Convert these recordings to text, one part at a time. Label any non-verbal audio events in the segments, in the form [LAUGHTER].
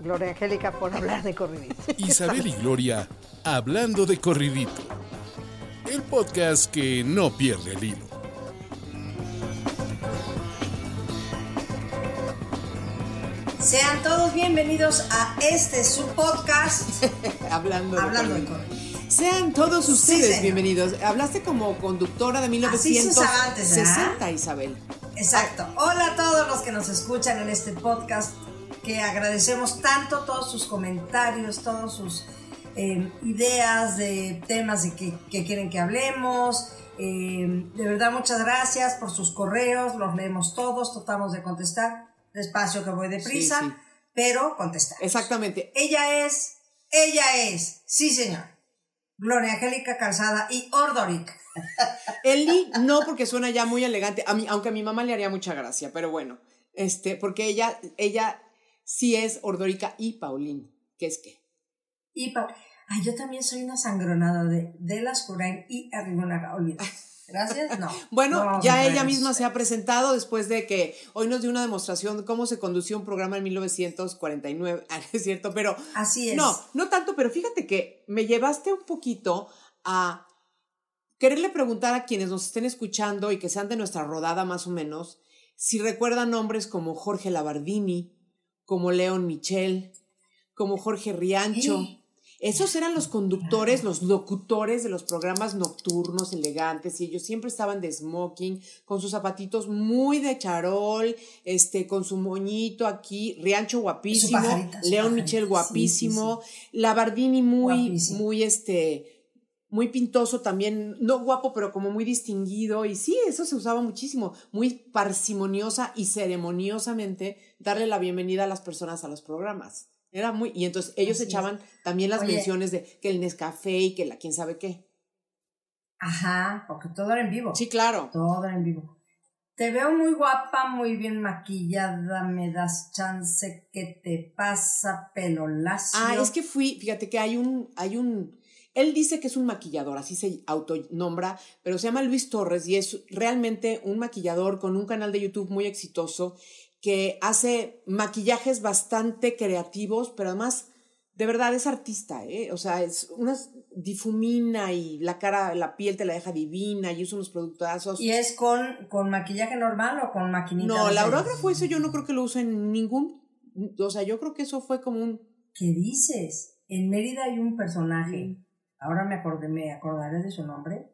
Gloria Angélica, por hablar de corridito. [LAUGHS] Isabel y Gloria hablando de corridito. El podcast que no pierde el hilo. Sean todos bienvenidos a este su podcast [LAUGHS] hablando de Hablando de corridito. Corridito. Sean todos ustedes bienvenidos. Hablaste como conductora de Así se usaba antes, 1960, ¿verdad? Isabel. Exacto. Hola a todos los que nos escuchan en este podcast, que agradecemos tanto todos sus comentarios, todas sus eh, ideas de temas de que, que quieren que hablemos. Eh, de verdad, muchas gracias por sus correos, los leemos todos, tratamos de contestar. Despacio que voy deprisa, Sí, sí. pero contestar. Exactamente. Ella es, ella es, sí señor, Gloria Angélica Calzada y Ordoric. [LAUGHS] Eli, no, porque suena ya muy elegante. A mí, aunque a mi mamá le haría mucha gracia, pero bueno. Este, porque ella, ella sí es Ordórica y Paulín. ¿Qué es qué? Y pa- Ay, yo también soy una sangronada de, de las Curain y Arrigonaga. Gracias. No. [LAUGHS] Bueno, No ya ella misma se ha presentado después de que hoy nos dio una demostración de cómo se condució un programa en 1949. [LAUGHS] Ah, es cierto, pero Así es. no, no tanto, pero fíjate que me llevaste un poquito a quererle preguntar a quienes nos estén escuchando y que sean de nuestra rodada más o menos, si recuerdan nombres como Jorge Labardini, como León Michel, como Jorge Riancho. Sí. Esos eran los conductores, los locutores de los programas nocturnos elegantes y ellos siempre estaban de smoking, con sus zapatitos muy de charol, este, con su moñito aquí, Riancho guapísimo, León Michel sí, guapísimo, Labardini muy, Guapísimo. muy este, muy pintoso también, no guapo, pero como muy distinguido. Y sí, eso se usaba muchísimo, muy parsimoniosa y ceremoniosamente darle la bienvenida a las personas a los programas. Era muy, y entonces ellos Así es. echaban también las Oye. menciones de que el Nescafé y que la quién sabe qué. Ajá, porque todo era en vivo. Sí, claro. Todo era en vivo. Te veo muy guapa, muy bien maquillada, me das chance, ¿qué te pasa? Pelo lacio. Ah, es que fui, fíjate que hay un, hay un, él dice que es un maquillador, así se autonombra, pero se llama Luis Torres y es realmente un maquillador con un canal de YouTube muy exitoso que hace maquillajes bastante creativos, pero además, de verdad, es artista, ¿eh? O sea, es unas difumina y la cara, la piel te la deja divina y usa unos productazos. ¿Y es con, con maquillaje normal o con maquinita? No, cejas? aurógrafo eso yo no creo que lo use en ningún, o sea, yo creo que eso fue como un ¿Qué dices? En Mérida hay un personaje, ahora me acordé, me acordaré de su nombre,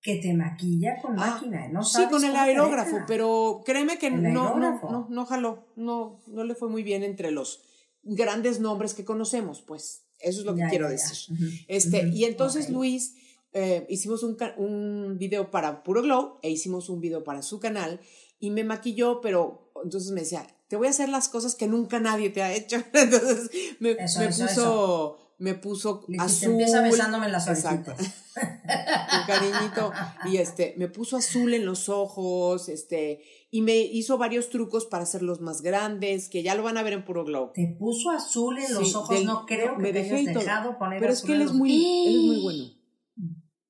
que te maquilla con Ah, máquina, ¿no Sí, sabes con el aerógrafo, pero créeme que no, no, no, no jaló, no, no le fue muy bien entre los grandes nombres que conocemos, pues. Eso es lo que Ya, quiero ya, ya. decir. Ujú, Este, y entonces. Luis, eh, hicimos un, un video para Puro Glow e hicimos un video para su canal y me maquilló, pero entonces me decía, te voy a hacer las cosas que nunca nadie te ha hecho. [LAUGHS] Entonces me, Eso, me eso, puso, me puso dijiste, azul. empieza besándome en las Exacto. orejitas. [LAUGHS] con cariñito. Y este, me puso azul en los ojos, este, y me hizo varios trucos para hacerlos más grandes, que ya lo van a ver en Puro Glow. Te puso azul en los Sí, ojos, del- no creo que me te dejé hayas y todo. dejado poner Pero es que él es muy, él es muy bueno.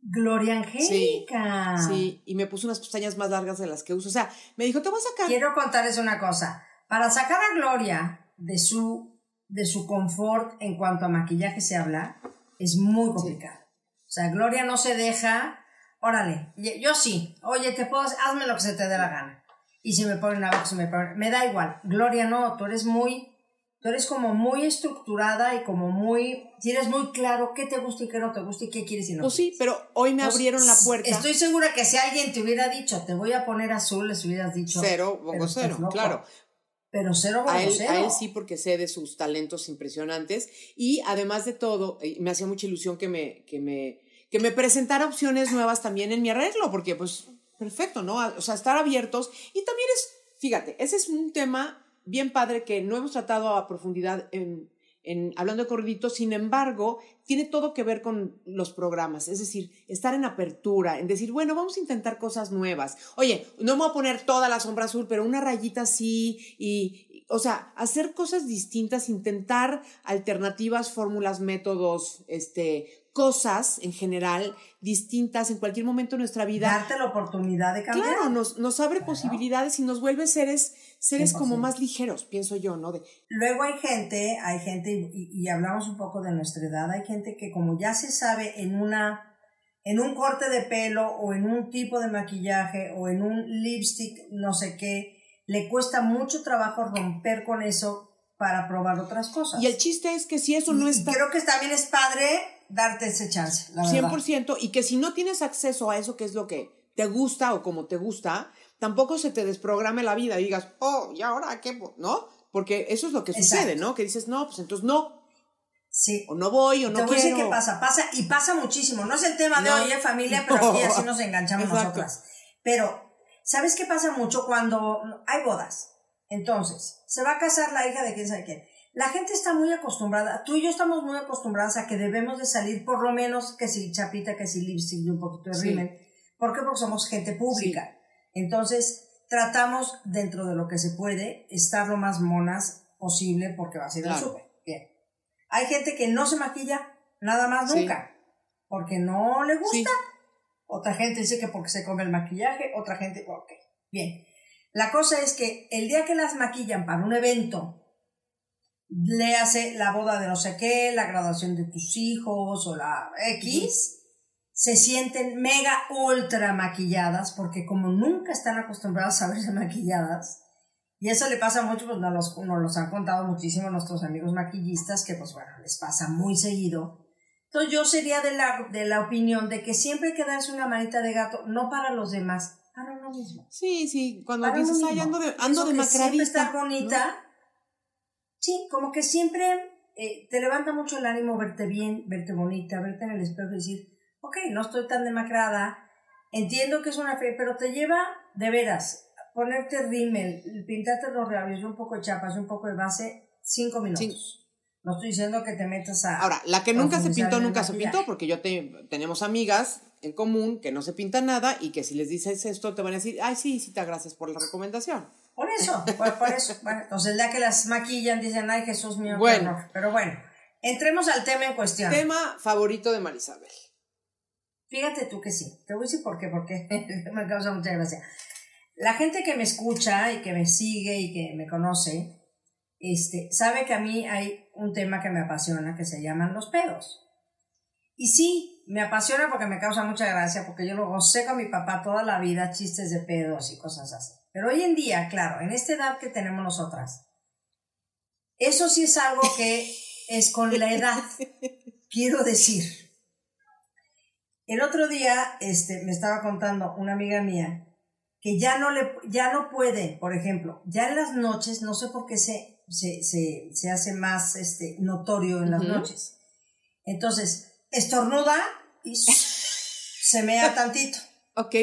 Gloria Angélica. Sí, y me puso unas pestañas más largas de las que uso. O sea, me dijo, te voy a sacar. Quiero contarles una cosa. Para sacar a Gloria de su, de su confort en cuanto a maquillaje se habla, es muy complicado. O sea, Gloria no se deja. Órale, yo sí. Oye, te puedo, hazme lo que se te dé la gana. Y si me ponen abajo, si me ponen. Me da igual. Gloria, no, tú eres muy. Tú eres como muy estructurada y como muy. Tienes muy claro qué te gusta y qué no te gusta y qué quieres y no. Pues sí, pero hoy me Pues, abrieron la puerta. Estoy segura que si alguien te hubiera dicho, te voy a poner azul, les hubieras dicho. cero, pongo cero, claro. Pero cero A él, cero. a él sí, porque sé de sus talentos impresionantes. Y además de todo, eh, me hacía mucha ilusión que me, que me, que me presentara opciones nuevas también en mi arreglo, porque pues, perfecto, ¿no? O sea, estar abiertos. Y también es, fíjate, ese es un tema bien padre que no hemos tratado a profundidad en, en hablando de corridito, sin embargo, tiene todo que ver con los programas, es decir, estar en apertura, en decir, bueno, vamos a intentar cosas nuevas. Oye, no me voy a poner toda la sombra azul, pero una rayita así y, o sea, hacer cosas distintas, intentar alternativas, fórmulas, métodos, este, cosas en general distintas en cualquier momento de nuestra vida. Darte la oportunidad de cambiar. Claro, nos, nos abre posibilidades y nos vuelve seres, seres como más ligeros, pienso yo, ¿no? De, Luego hay gente, hay gente, y, y, hablamos un poco de nuestra edad, hay gente que como ya se sabe en una, en un corte de pelo o en un tipo de maquillaje o en un lipstick, no sé qué, le cuesta mucho trabajo romper con eso para probar otras cosas. Y el chiste es que si eso no está... Creo que también es padre darte ese chance, la verdad. 100%, y que si no tienes acceso a eso que es lo que te gusta o como te gusta, tampoco se te desprograme la vida y digas, oh, ¿y ahora qué? ¿No? Porque eso es lo que sucede, ¿no? Que dices, no, pues entonces no. Sí. O no voy o no Te voy quiero. a decir qué pasa, pasa y pasa muchísimo. No es el tema de No. hoy, ¿eh, familia, [LAUGHS] pero aquí así nos enganchamos Exacto. nosotras. Pero, ¿sabes qué pasa mucho cuando hay bodas? Entonces, se va a casar la hija de quién sabe quién. La gente está muy acostumbrada, tú y yo estamos muy acostumbradas a que debemos de salir por lo menos que si chapita, que si lipstick y un poquito de Sí. rímel. ¿Por qué? Porque somos gente pública. Entonces, tratamos dentro de lo que se puede estar lo más monas posible porque va a ser el Claro. súper. Bien. Hay gente que no se maquilla nada más Sí. nunca porque no le gusta. Sí. Otra gente dice que porque se come el maquillaje, otra gente, ok, bien. La cosa es que el día que las maquillan para un evento, le hace la boda de no sé qué, la graduación de tus hijos o la X, se sienten mega ultra maquilladas porque como nunca están acostumbradas a verse maquilladas, y eso le pasa mucho, pues nos los, nos los han contado muchísimo nuestros amigos maquillistas, que pues bueno, les pasa muy seguido. Entonces yo sería de la, de la opinión de que siempre hay que darse una manita de gato, no para los demás, para uno mismo. Sí, sí, cuando Para dices, ay, ando, de, ando que siempre estar bonita. ¿no? Sí, como que siempre eh, te levanta mucho el ánimo verte bien, verte bonita, verte en el espejo y decir, ok, no estoy tan demacrada, entiendo que es una fe, pero te lleva de veras ponerte rímel, pintarte los labios un poco de chapas un poco de base, cinco minutos. No estoy diciendo que te metas a... Ahora, la que nunca se pintó, nunca se pintó, porque yo te, tenemos amigas en común que no se pintan nada y que si les dices esto te van a decir, ay, sí, sí, te gracias por la recomendación. Por eso, por, por eso. Bueno, entonces ya que las maquillan dicen, ay Jesús mío, Bueno. horror". Pero bueno, entremos al tema en cuestión. Tema favorito de Marisabel. Fíjate tú que sí. Te voy a decir por qué, porque [LAUGHS] me causa mucha gracia. La gente que me escucha y que me sigue y que me conoce, este, sabe que a mí hay un tema que me apasiona que se llaman los pedos. Y sí, me apasiona porque me causa mucha gracia, porque yo lo gocé con mi papá toda la vida, chistes de pedos y cosas así. Pero hoy en día, claro, en esta edad que tenemos nosotras, eso sí es algo que es con la edad. Quiero decir, el otro día este, me estaba contando una amiga mía que ya no, le, ya no puede, por ejemplo, ya en las noches, no sé por qué se, se, se, se hace más este, notorio en las noches. Entonces, estornuda y se mea tantito. [LAUGHS] Ok,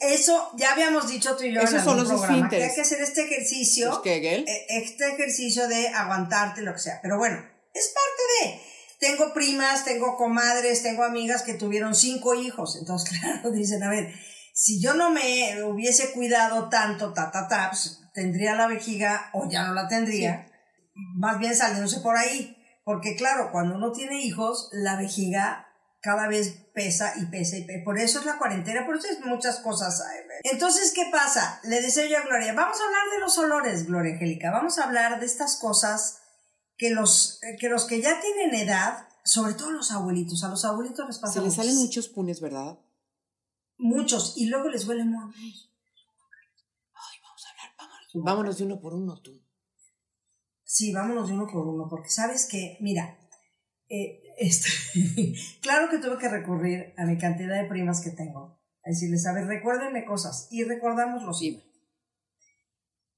Eso ya habíamos dicho tú y yo Esos en son algún los programa, que hay que hacer este ejercicio pues, eh, este ejercicio de aguantarte, lo que sea. Pero bueno, es parte de. Tengo primas, tengo comadres, tengo amigas que tuvieron cinco hijos. Entonces, [LAUGHS] claro, dicen, a ver, si yo no me hubiese cuidado tanto, ta, ta, ta, pues, tendría la vejiga o ya no la tendría. Más bien saliéndose por ahí. Porque claro, cuando uno tiene hijos, la vejiga cada vez pesa y pesa y pesa. Por eso es la cuarentena, por eso es muchas cosas. Entonces, ¿qué pasa? Le decía yo a Gloria, vamos a hablar de los olores, Gloria Angélica. Vamos a hablar de estas cosas que los que, los que ya tienen edad, sobre todo los abuelitos, a los abuelitos les pasa Se le mucho. salen muchos punes, ¿verdad? Muchos, y luego les huele muy... Vámonos de uno por uno, tú. Sí, vámonos de uno por uno, porque sabes que, mira, eh, este, [LAUGHS] claro que tuve que recurrir a mi cantidad de primas que tengo, a decirles, a ver, recuérdenme cosas, y recordamos los.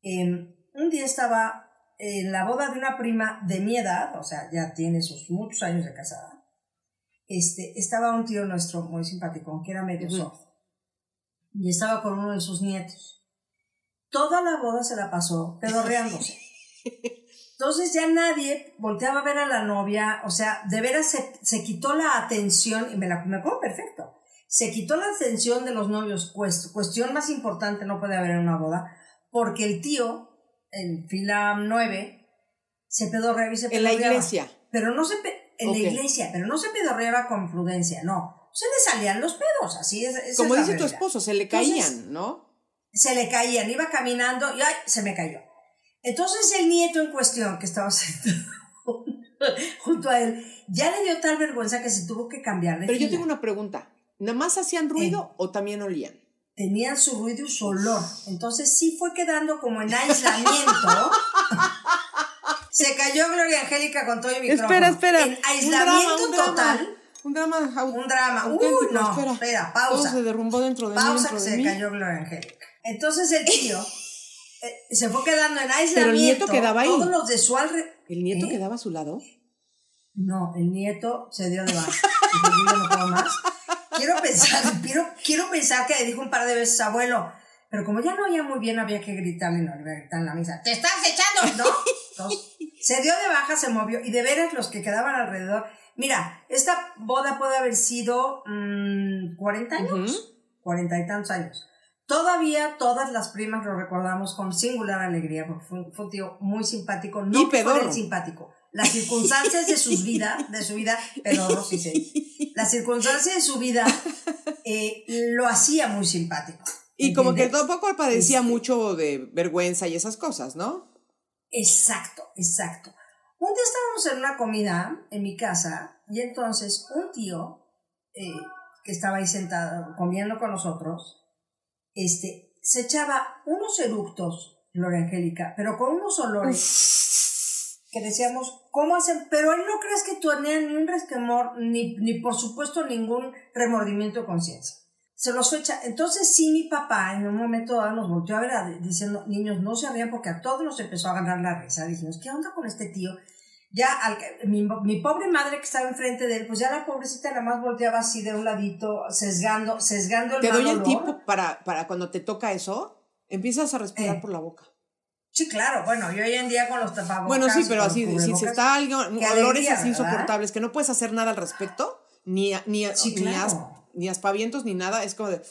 Em, un día estaba en la boda de una prima de mi edad, o sea, ya tiene sus muchos años de casada. Este, estaba un tío nuestro muy simpático, que era medio soft, y estaba con uno de sus nietos. Toda la boda se la pasó pedorreándose. [LAUGHS] Entonces ya nadie volteaba a ver a la novia, o sea, de veras se, se quitó la atención, y me la me acuerdo perfecto, se quitó la atención de los novios, cuest- cuestión más importante no puede haber en una boda, porque el tío, en fila 9, se pedorreaba y se En la pedorreaba. iglesia. Pero no se, en la iglesia, pero no se pedorreaba con prudencia, no. Se le salían los pedos, así es. Como es dice tu esposo, se le Entonces, caían, ¿no? se le caían, iba caminando y ¡ay! se me cayó. Entonces el nieto en cuestión, que estaba [LAUGHS] sentado junto a él, ya le dio tal vergüenza que se tuvo que cambiar de Pero yo tengo una pregunta. ¿Nada más hacían ruido o también olían? Tenían su ruido y su olor. Entonces sí fue quedando como en aislamiento. [LAUGHS] se cayó Gloria Angélica con todo el micrófono. Espera, espera. En aislamiento un drama, total. Un drama. Un drama. Uy, no, espera. espera, Todo pausa. se derrumbó dentro de mí, Pausa que se mí. cayó Gloria Angélica. Entonces el tío [LAUGHS] eh, se fue quedando en aislamiento. Pero el nieto quedaba ahí. Todos los de su alrededor. ¿El nieto ¿Eh? quedaba a su lado? No, el nieto se dio de baja. [LAUGHS] Dijo, "Yo ya no puedo más. Quiero pensar, [LAUGHS] quiero, quiero pensar que le dijo un par de veces abuelo, pero como ya no oía muy bien, había que gritarle, no, gritar en la misa, ¡te estás echando! ¿No? Entonces, se dio de baja, se movió, y de veras los que quedaban alrededor, mira, esta boda puede haber sido mm, 40 años, 40 y tantos años. Todavía todas las primas lo recordamos con singular alegría, porque fue, un- fue un tío muy simpático, no Y pedorro. simpático. Las circunstancias de su vida, de su vida, pedorro sí se dice. Las circunstancias de su vida eh, lo hacía muy simpático. Y como que tampoco padecía Este- mucho de vergüenza y esas cosas, ¿no? Exacto, exacto. Un día estábamos en una comida en mi casa y entonces un tío eh, que estaba ahí sentado comiendo con nosotros, este, se echaba unos eructos, Gloria Angélica, pero con unos olores que decíamos, ¿cómo hacen? Pero él no crees que tenía ni un resquemor, ni, ni por supuesto ningún remordimiento de conciencia. Se los echa. Entonces sí, mi papá en un momento dado nos volteó a ver a- diciendo, niños, no se rían porque a todos nos empezó a ganar la risa. Dijimos, ¿qué onda con este tío? Ya al mi, mi pobre madre que estaba enfrente de él, pues ya la pobrecita nada más volteaba así de un ladito, sesgando, sesgando el Te doy el olor. tip para, para cuando te toca eso, empiezas a respirar Eh. por la boca. Sí, claro, bueno, y hoy en día con los tapabocas. Bueno, sí, pero así, si se está algo, olores alegría, así insoportables que no puedes hacer nada al respecto, ni, ni, Sí, ni, as- ni aspavientos ni nada, es como de...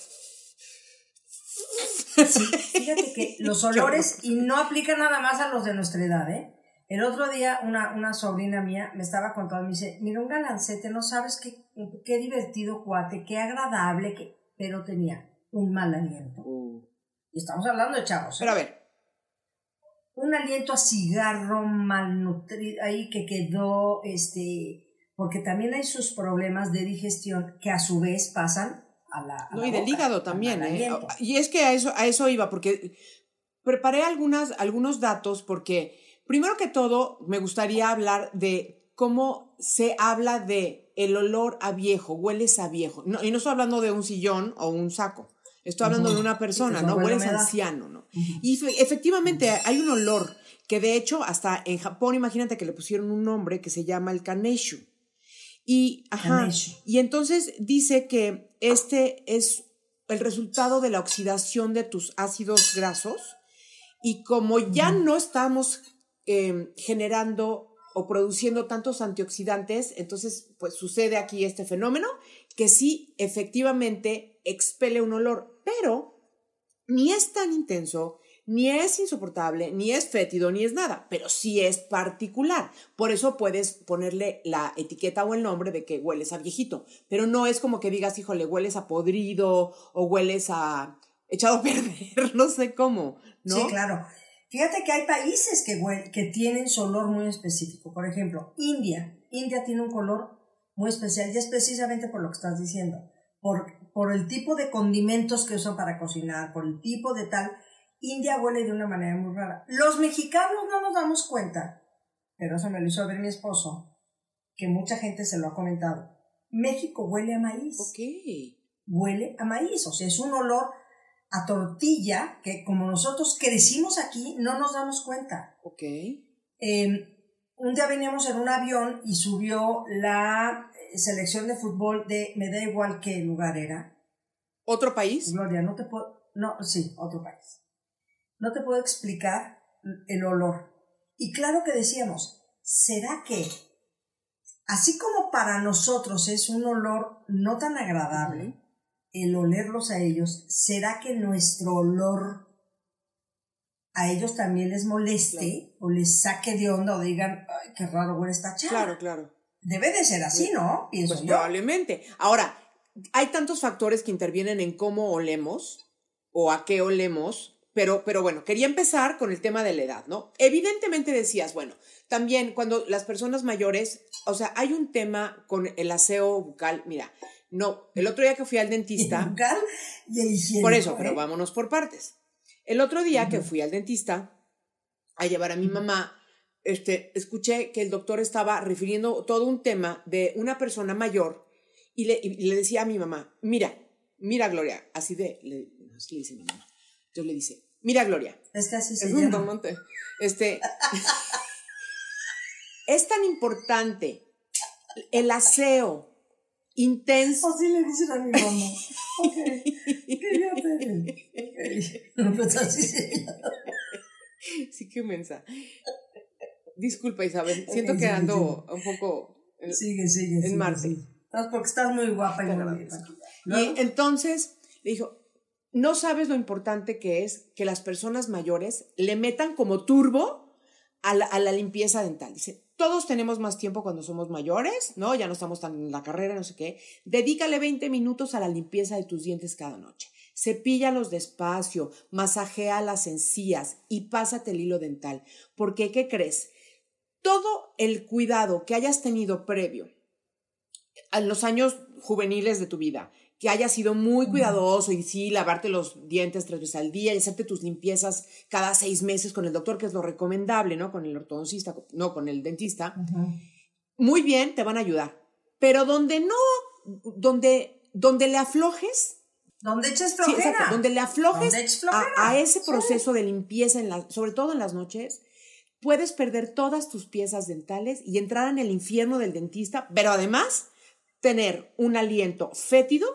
Sí, fíjate que [LAUGHS] los olores, y no aplica nada más a los de nuestra edad, ¿eh? El otro día una, una sobrina mía me estaba contando, me dice, mira, un galancete, no sabes qué, qué divertido cuate, qué agradable, que... pero tenía un mal aliento. Y estamos hablando de chavos. ¿eh? Pero a ver, un aliento a cigarro malnutrido ahí que quedó, este, porque también hay sus problemas de digestión que a su vez pasan a la. a no, la y del hígado también, ¿eh? aliento. Y es que a eso, a eso iba, porque preparé algunas, algunos datos, porque primero que todo me gustaría hablar de cómo se habla de el olor a viejo, hueles a viejo. No, y no estoy hablando de un sillón o un saco. Estoy hablando de una persona, ¿no? Hueles anciano, ¿no? Y fe- efectivamente hay un olor que de hecho hasta en Japón, imagínate que le pusieron un nombre que se llama el kaneshu. Y, ajá, Kaneshu. y entonces dice que este es el resultado de la oxidación de tus ácidos grasos y como ya no estamos eh, generando o produciendo tantos antioxidantes, entonces pues sucede aquí este fenómeno que sí efectivamente expele un olor, pero ni es tan intenso, ni es insoportable, ni es fétido, ni es nada, pero sí es particular. Por eso puedes ponerle la etiqueta o el nombre de que hueles a viejito, pero no es como que digas, híjole, hueles a podrido o hueles a echado a [LAUGHS] perder, no sé cómo, ¿no? Sí, claro. Fíjate que hay países que, que tienen su olor muy específico. Por ejemplo, India. India tiene un color muy especial y es precisamente por lo que estás diciendo. Por, por el tipo de condimentos que usan para cocinar, por el tipo de tal. India huele de una manera muy rara. Los mexicanos no nos damos cuenta, pero eso me lo hizo ver mi esposo, que mucha gente se lo ha comentado. México huele a maíz Ok. huele a maíz, o sea, es un olor a tortilla que como nosotros crecimos aquí no nos damos cuenta. Ok. Eh, un día veníamos en un avión y subió la eh, selección de fútbol de, me da igual qué lugar era, ¿Otro país? Gloria, no te puedo, no, sí, otro país. No te puedo explicar el olor. Y claro que decíamos, ¿será que así como para nosotros es un olor no tan agradable, el olerlos a ellos, ¿será que nuestro olor a ellos también les moleste o les saque de onda o digan, ay, qué raro huele esta chava? Claro, claro. Debe de ser así, ¿no? Pienso Pues yo. probablemente. Ahora, hay tantos factores que intervienen en cómo olemos o a qué olemos, pero, pero bueno, quería empezar con el tema de la edad, ¿no? Evidentemente decías, bueno, también cuando las personas mayores, o sea, hay un tema con el aseo bucal, mira, no, el otro día que fui al [LAUGHS] El dentista, bucal y el higiénico, por eso, ¿eh? pero vámonos por partes. El otro día que fui al dentista a llevar a mi mamá, este, escuché que el doctor estaba refiriendo todo un tema de una persona mayor y le, y le decía a mi mamá, mira, mira Gloria, así de, le, así le dice mi mamá. Entonces le dice, mira Gloria, Es que así se es un llama. tomate. Este, [LAUGHS] es tan importante el aseo intenso. Así le dicen a mi mamá. Ok. ¿Qué ya te- Ok. Pues así se llama. Sí, qué mensa. Disculpa, Isabel. Siento que sí, ando un poco. en- Sigue, sigue. En sigue, Marte. porque estás muy guapa y muy agradezco. maquillada. Y entonces le dijo: No sabes lo importante que es que las personas mayores le metan como turbo a la, limpieza dental. Dice: Todos tenemos más tiempo cuando somos mayores, ¿no? Ya no estamos tan en la carrera, no sé qué. Dedícale 20 minutos a la limpieza de tus dientes cada noche. Cepíllalos despacio, masajea las encías y pásate el hilo dental. Porque, ¿qué crees? Todo el cuidado que hayas tenido previo a los años juveniles de tu vida, que hayas sido muy cuidadoso y sí, lavarte los dientes tres veces al día y hacerte tus limpiezas cada seis meses con el doctor, que es lo recomendable, ¿no? Con el ortodoncista, no con el dentista. Muy bien, te van a ayudar. Pero donde no, donde, donde le aflojes, ¿Dónde eches Sí, flojera? exacto. Donde le aflojes Donde a, ese Sí. proceso de limpieza, en la, sobre todo en las noches, puedes perder todas tus piezas dentales y entrar en el infierno del dentista, pero además tener un aliento fétido,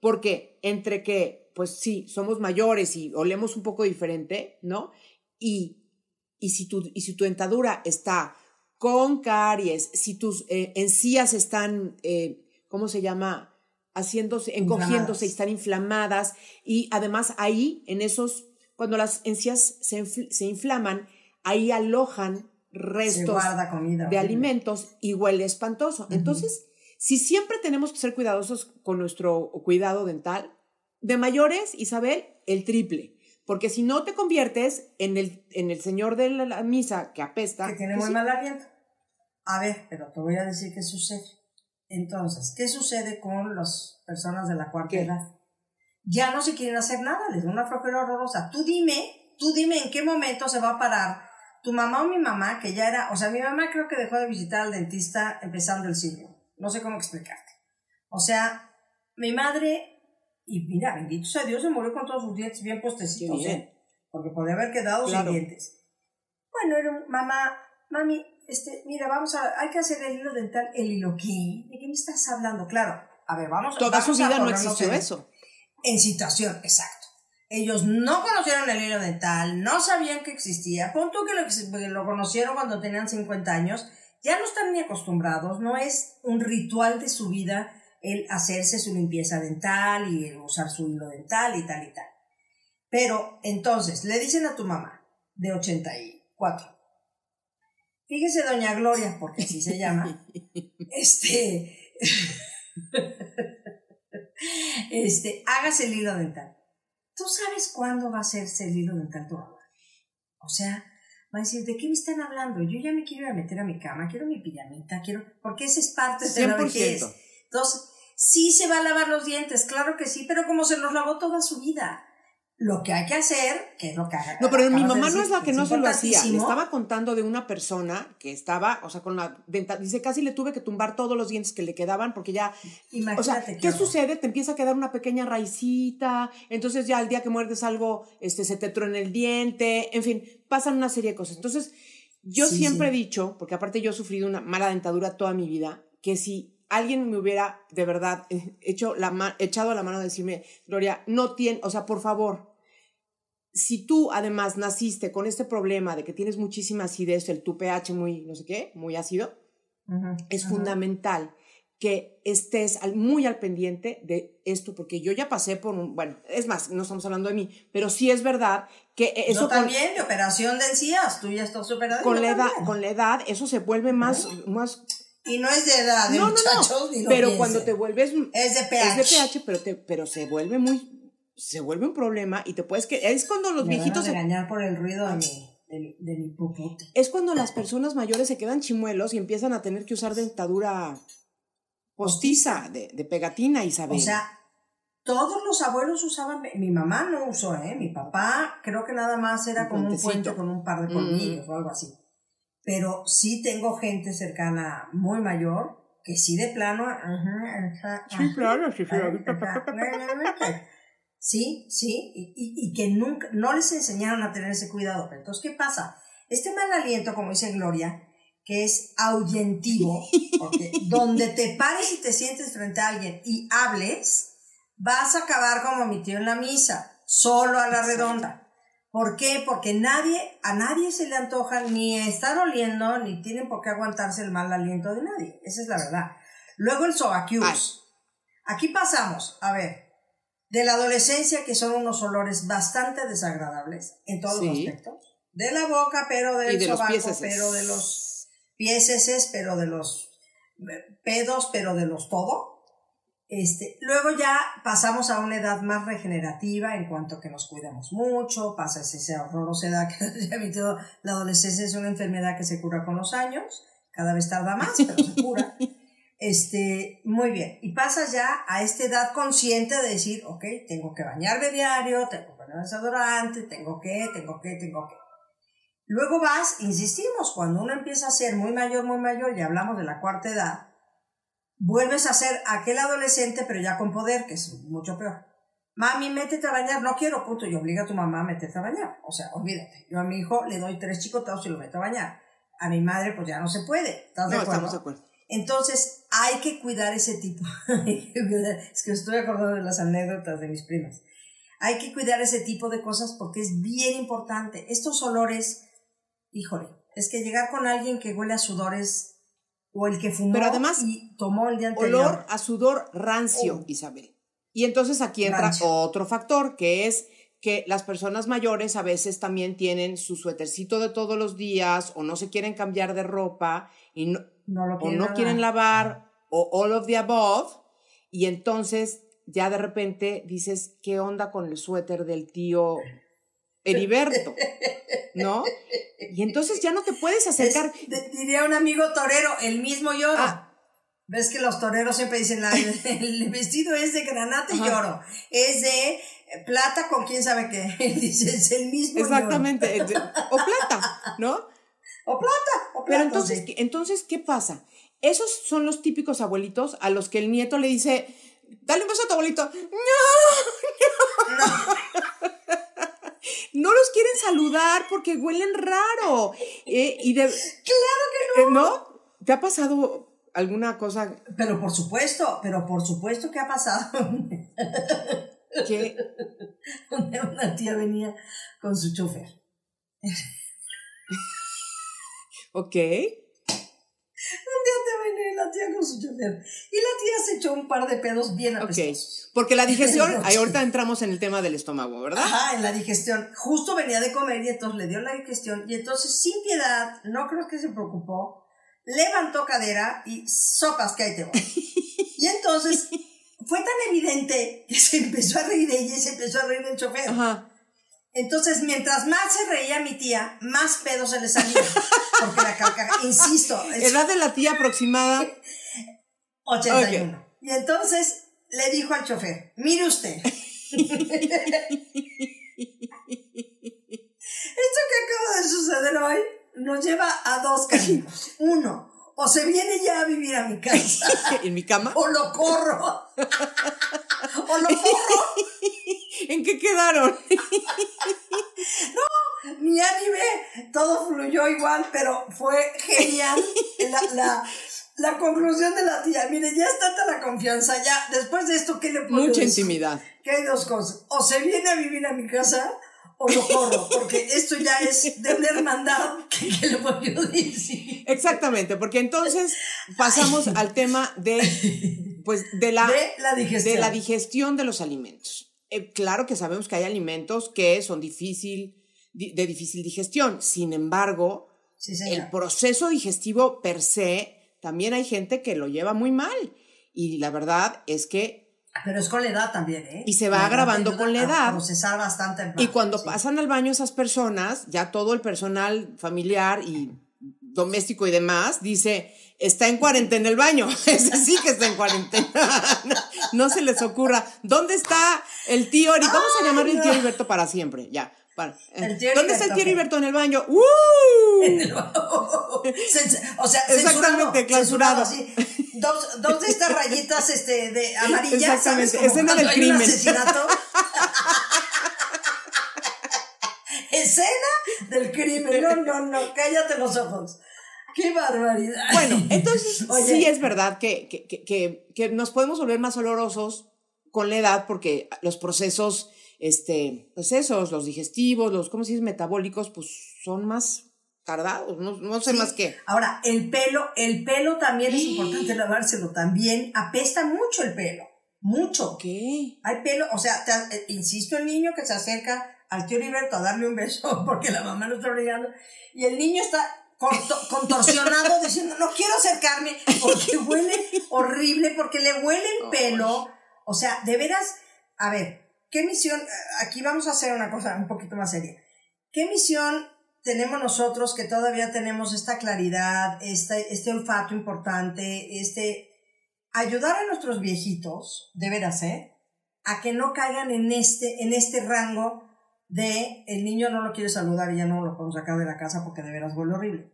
porque entre que, pues sí, somos mayores y olemos un poco diferente, ¿no? Y, y, si, tu, y si tu dentadura está con caries, si tus eh, encías están, eh, ¿cómo se llama? Haciéndose, encogiéndose y están inflamadas. Y además ahí, en esos, cuando las encías se, infl- se inflaman, ahí alojan restos de alimentos y huele espantoso. Entonces, si siempre tenemos que ser cuidadosos con nuestro cuidado dental, de mayores, Isabel, el triple. Porque si no te conviertes en el, en el señor de la, la misa que apesta. Que tiene pues muy sí. mal aliento. A ver, pero te voy a decir qué sucede. Entonces, ¿qué sucede con las personas de la cuarta ¿Qué? edad? Ya no se quieren hacer nada, les da una flojera horrorosa. Tú dime, tú dime en qué momento se va a parar tu mamá o mi mamá, que ya era, o sea, mi mamá creo que dejó de visitar al dentista empezando el siglo. No sé cómo explicarte. O sea, mi madre, y mira, bendito sea Dios, se murió con todos sus dientes bien postecitos, bien. ¿eh? Porque podía haber quedado Claro. sin dientes. Bueno, era un, mamá, mami, este, mira, vamos a, hay que hacer el hilo dental. ¿El hilo qué? ¿De qué me estás hablando? Claro, a ver, vamos Toda su a vida no existió eso. En situación, exacto. Ellos no conocieron el hilo dental, no sabían que existía. Pon tú que lo, lo conocieron cuando tenían 50 años, ya no están ni acostumbrados, no es un ritual de su vida el hacerse su limpieza dental y el usar su hilo dental y tal y tal. Pero entonces le dicen a tu mamá de 84, fíjese doña Gloria, porque así se llama, [LAUGHS] este, [LAUGHS] este, hágase el hilo dental. ¿Tú sabes cuándo va a hacerse el hilo dental tu mamá? O sea, va a decir, ¿de qué me están hablando? Yo ya me quiero ir a meter a mi cama, quiero mi pijamita, quiero, porque esa es parte de la 100%. vejez. Entonces, sí se va a lavar los dientes, claro que sí, pero como se los lavó toda su vida. Lo que hay que hacer, que es lo que. No, pero mi mamá no es la que no se lo hacía. Le estaba contando de una persona que estaba, o sea, con la dental. Dice, casi le tuve que tumbar todos los dientes que le quedaban porque ya. O sea, Imagínate ¿qué sucede? Te empieza a quedar una pequeña raicita. Entonces, ya al día que muerdes algo, este, se te truena el diente. En fin, pasan una serie de cosas. Entonces, yo Sí, siempre sí. he dicho, porque aparte yo he sufrido una mala dentadura toda mi vida, que si alguien me hubiera de verdad eh, hecho la echado la mano a decirme, Gloria, no tiene, o sea, por favor, si tú además naciste con este problema de que tienes muchísima acidez, el tu pH muy, no sé qué, muy ácido, es fundamental que estés muy al pendiente de esto, porque yo ya pasé por un, bueno, es más, no estamos hablando de mí, pero sí es verdad que eso... Yo también, de operación de encías, tú ya estás superada. Con la edad, con la edad, eso se vuelve más, más y no es de edad, de no, muchachos, no, no. Ni lo Pero cuando te vuelves es de pH. Es de pH, pero te, pero se vuelve muy se vuelve un problema y te puedes que es cuando los viejitos van a regañar por el ruido de mi, de, mi Es cuando las personas mayores se quedan chimuelos y empiezan a tener que usar dentadura postiza, de, de pegatina, Isabel. O sea, todos los abuelos usaban, mi mamá no usó, ¿eh? Mi papá creo que nada más era como un puente con un par de colmillos o algo así. Pero sí tengo gente cercana muy mayor que sí de plano... sí, claro, sí, Sí, sí, y, y, que nunca, no les enseñaron a tener ese cuidado. Pero entonces, ¿qué pasa? Este mal aliento, como dice Gloria, que es ahuyentivo, [LAUGHS] porque donde te pares y te sientes frente a alguien y hables, vas a acabar como mi tío en la misa, solo a la redonda. ¿Por qué? Porque nadie, a nadie se le antoja ni estar oliendo, ni tienen por qué aguantarse el mal aliento de nadie. Esa es la verdad. Luego el sobaquius. Aquí pasamos, a ver, de la adolescencia, que son unos olores bastante desagradables en todos los aspectos. De la boca, pero del sobaco, pero de los pieses, pero de los pedos, pero de los todo. Este, luego ya pasamos a una edad más regenerativa en cuanto que nos cuidamos mucho, pasa esa horrorosa edad que [LAUGHS] la adolescencia es una enfermedad que se cura con los años, cada vez tarda más, pero se cura. [LAUGHS] Este, muy bien. Y pasas ya a esta edad consciente de decir, ok, tengo que bañarme diario, tengo que poner desodorante, tengo que, tengo que, tengo que. Luego vas, insistimos, cuando uno empieza a ser muy mayor, muy mayor, y hablamos de la cuarta edad, vuelves a ser aquel adolescente, pero ya con poder, que es mucho peor. Mami, métete a bañar, no quiero, punto, y obliga a tu mamá a meterte a bañar. O sea, olvídate. Yo a mi hijo le doy tres chicotados y lo meto a bañar. A mi madre, pues ya no se puede. ¿Estás de acuerdo? estamos de acuerdo. Entonces, hay que cuidar ese tipo. [LAUGHS] es que estoy acordando de las anécdotas de mis primas. Hay que cuidar ese tipo de cosas porque es bien importante. Estos olores, híjole, es que llegar con alguien que huele a sudores o el que fumó Pero además, y tomó el día anterior. Olor a sudor rancio, oh. Isabel. Y entonces aquí entra otro factor que es que las personas mayores a veces también tienen su suétercito de todos los días o no se quieren cambiar de ropa y no, o no quieren lavar o all of the above y entonces ya de repente dices, ¿qué onda con el suéter del tío [LAUGHS] Heriberto? ¿No? Y entonces ya no te puedes acercar. diría un amigo torero, el mismo lloro. Ah. Ves que los toreros siempre dicen, [LAUGHS] el vestido es de granate y lloro, es de plata con quién sabe qué. [LAUGHS] Dice, es el mismo. Exactamente, o plata, ¿no? O plata, o plata. Pero entonces, entonces, ¿qué pasa? Esos son los típicos abuelitos a los que el nieto le dice, dale un beso a tu abuelito. No, no. [LAUGHS] no los quieren saludar porque huelen raro. Eh, y de, claro que no. Eh, ¿No? ¿Te ha pasado alguna cosa? Pero por supuesto, pero por supuesto que ha pasado. ¿Qué? [LAUGHS] Una tía venía con su chofer. Ok. Un día te venía la tía con su chofer y la tía se echó un par de pedos bien apestosos. Ok, porque la [LAUGHS] digestión, ahí ahorita entramos en el tema del estómago, ¿verdad? Ajá, en la digestión. Justo venía de comer y entonces le dio la digestión y entonces sin piedad, no creo que se preocupó, levantó cadera y sopas que ahí te voy. y entonces [LAUGHS] fue tan evidente que se empezó a reír de ella y se empezó a reír del chofer. Ajá. Entonces, mientras más se reía mi tía, más pedo se le salía. [LAUGHS] Porque la carcajada, insisto. ¿Edad de la tía aproximada? [LAUGHS] 81. Y entonces le dijo al chofer, mire usted. [LAUGHS] Esto que acaba de suceder hoy nos lleva a dos caminos. [LAUGHS] Uno, o se viene ya a vivir a mi casa. ¿En mi cama? O lo corro. o lo corro. ¿En qué quedaron? no, mi anime, todo fluyó igual, pero fue genial [LAUGHS] la, la, la conclusión de la tía. Mire, ya está tanta la confianza, ya, después de esto, ¿qué le puedo Mucha intimidad. Que hay dos cosas. O se viene a vivir a mi casa, o lo corro, porque esto ya es de una hermandad que, que le puedo decir. Exactamente, porque entonces pasamos al tema de, pues, de la, De la digestión. de la digestión de los alimentos. Eh, claro que sabemos que hay alimentos que son difícil, di- de difícil digestión. Sin embargo, Sí, el proceso digestivo per se, también hay gente que lo lleva muy mal. Y la verdad es que, Pero es con la edad también, ¿eh? Y se va La agravando con la edad. procesar bastante. el y mal, cuando sí. pasan al baño esas personas, ya todo el personal familiar y doméstico y demás dice, está en cuarentena el baño. [LAUGHS] Ese sí que está en cuarentena. [LAUGHS] No se les ocurra. ¿Dónde está el tío Heriberto? Vamos a llamarle el tío Heriberto para siempre. Ya. Para- eh, ¿Dónde está el ok. Heriberto en el baño? [LAUGHS] ¡Uh! O sea, Exactamente, censurado, clausurado. censurado, así. Dos, dos de estas rayitas este, de amarillas. Exactamente, escena del un crimen. asesinato. [LAUGHS] escena del crimen. No, no, no, cállate los ojos. Qué barbaridad. Bueno, entonces [LAUGHS] Oye. sí es verdad que, que- que, que nos podemos volver más olorosos con la edad porque los procesos, este, pues esos, los digestivos, los, ¿cómo se dice? Metabólicos, pues son más tardados, no, no sé Sí. más qué. Ahora, el pelo, el pelo también es importante lavárselo. También apesta mucho el pelo. Mucho. ¿Qué? Hay pelo, o sea, te- eh, insisto, el niño que se acerca al tío Heriberto a darle un beso [LAUGHS] porque la mamá lo está obligando y el niño está contorsionado [LAUGHS] diciendo, no quiero acercarme porque huele horrible, porque le huele el pelo. O sea, de veras, a ver, ¿qué misión? Aquí vamos a hacer una cosa un poquito más seria. ¿Qué misión tenemos nosotros que todavía tenemos esta claridad, este, este olfato importante, este ayudar a nuestros viejitos, de veras, ¿eh? A que no caigan en este, en este rango de el niño no lo quiere saludar y ya no lo podemos sacar de la casa porque de veras huele horrible.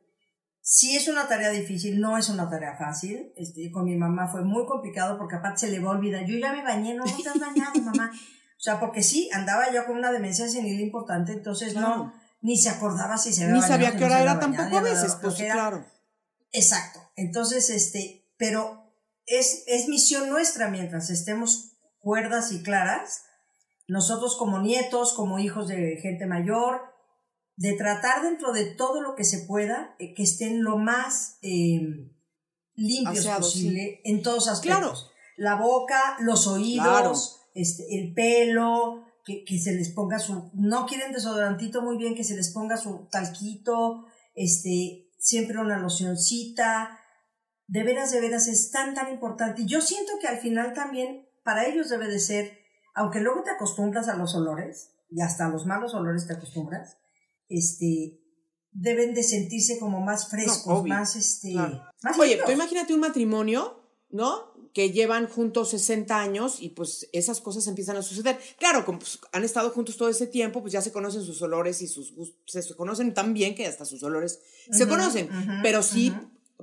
Sí es una tarea difícil, no es una tarea fácil. Este, con mi mamá fue muy complicado porque aparte se le va a olvidar. Yo ya me bañé, no, no te has bañado, mamá. O sea, porque sí, andaba yo con una demencia senil importante, entonces Claro. no, ni se acordaba si se había Ni bañado, sabía qué hora era bañado, tampoco a veces, pues claro. Exacto. Entonces, este, pero es, es misión nuestra mientras estemos cuerdas y claras, nosotros como nietos, como hijos de gente mayor, de tratar dentro de todo lo que se pueda, eh, que estén lo más eh, limpios Aseados, posible en todos aspectos. Claro. La boca, los oídos, Claro. Este, el pelo, que, que se les ponga su, no quieren desodorantito muy bien, que se les ponga su talquito, este, siempre una locioncita, de veras, de veras es tan, tan importante. Y yo siento que al final también para ellos debe de ser, aunque luego te acostumbras a los olores, y hasta a los malos olores te acostumbras, este, deben de sentirse como más frescos, más, este, claro. más Oye, tú imagínate un matrimonio, ¿no? Que llevan juntos 60 años y pues esas cosas empiezan a suceder. Claro, como pues, han estado juntos todo ese tiempo, pues ya se conocen sus olores y sus gustos, se conocen tan bien que hasta sus olores se conocen. Pero sí,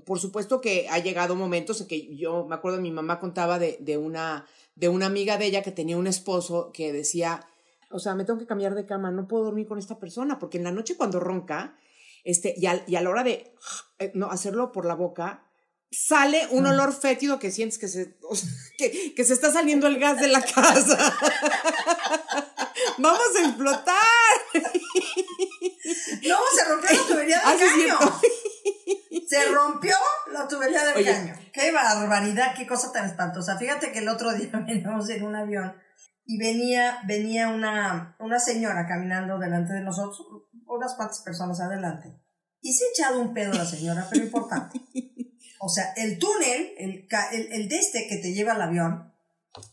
por supuesto que ha llegado momentos en que yo me acuerdo, mi mamá contaba de, de, una, de una amiga de ella que tenía un esposo que decía, o sea, me tengo que cambiar de cama, no puedo dormir con esta persona, porque en la noche cuando ronca, este, y, al- y a la hora de eh, no, hacerlo por la boca, sale un olor fétido que sientes que se, o sea, [LAUGHS] que, que se está saliendo el gas de la casa. [LAUGHS] Vamos a explotar. [LAUGHS] No, se rompió la tubería del Ah, caño. Se rompió la tubería del Oye. caño. Qué barbaridad, qué cosa tan espantosa. Fíjate que el otro día veníamos en un avión y venía, venía una, una señora caminando delante de nosotros, unas cuantas personas adelante. Y se ha echado un pedo la señora, pero importante. O sea, el túnel, el, el, el de este que te lleva al avión,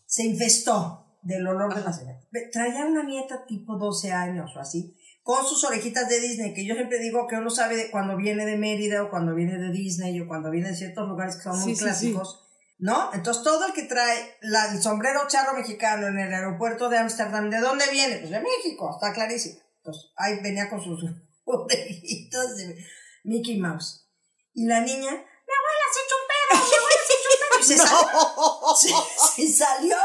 se infestó del olor de la señora. Traía una nieta tipo 12 años o así, con sus orejitas de Disney, que yo siempre digo que uno sabe de cuando viene de Mérida o cuando viene de Disney o cuando viene de ciertos lugares que son muy Sí, sí, clásicos, ¿no? Entonces todo el que trae la- el sombrero charro mexicano en el aeropuerto de Ámsterdam, ¿de dónde viene? Pues de México, está clarísimo. Entonces ahí venía con sus [LAUGHS] orejitas de Mickey Mouse. Y la niña, mi abuela se echó un pedo, mi abuela se salió, [LAUGHS] se, se salió,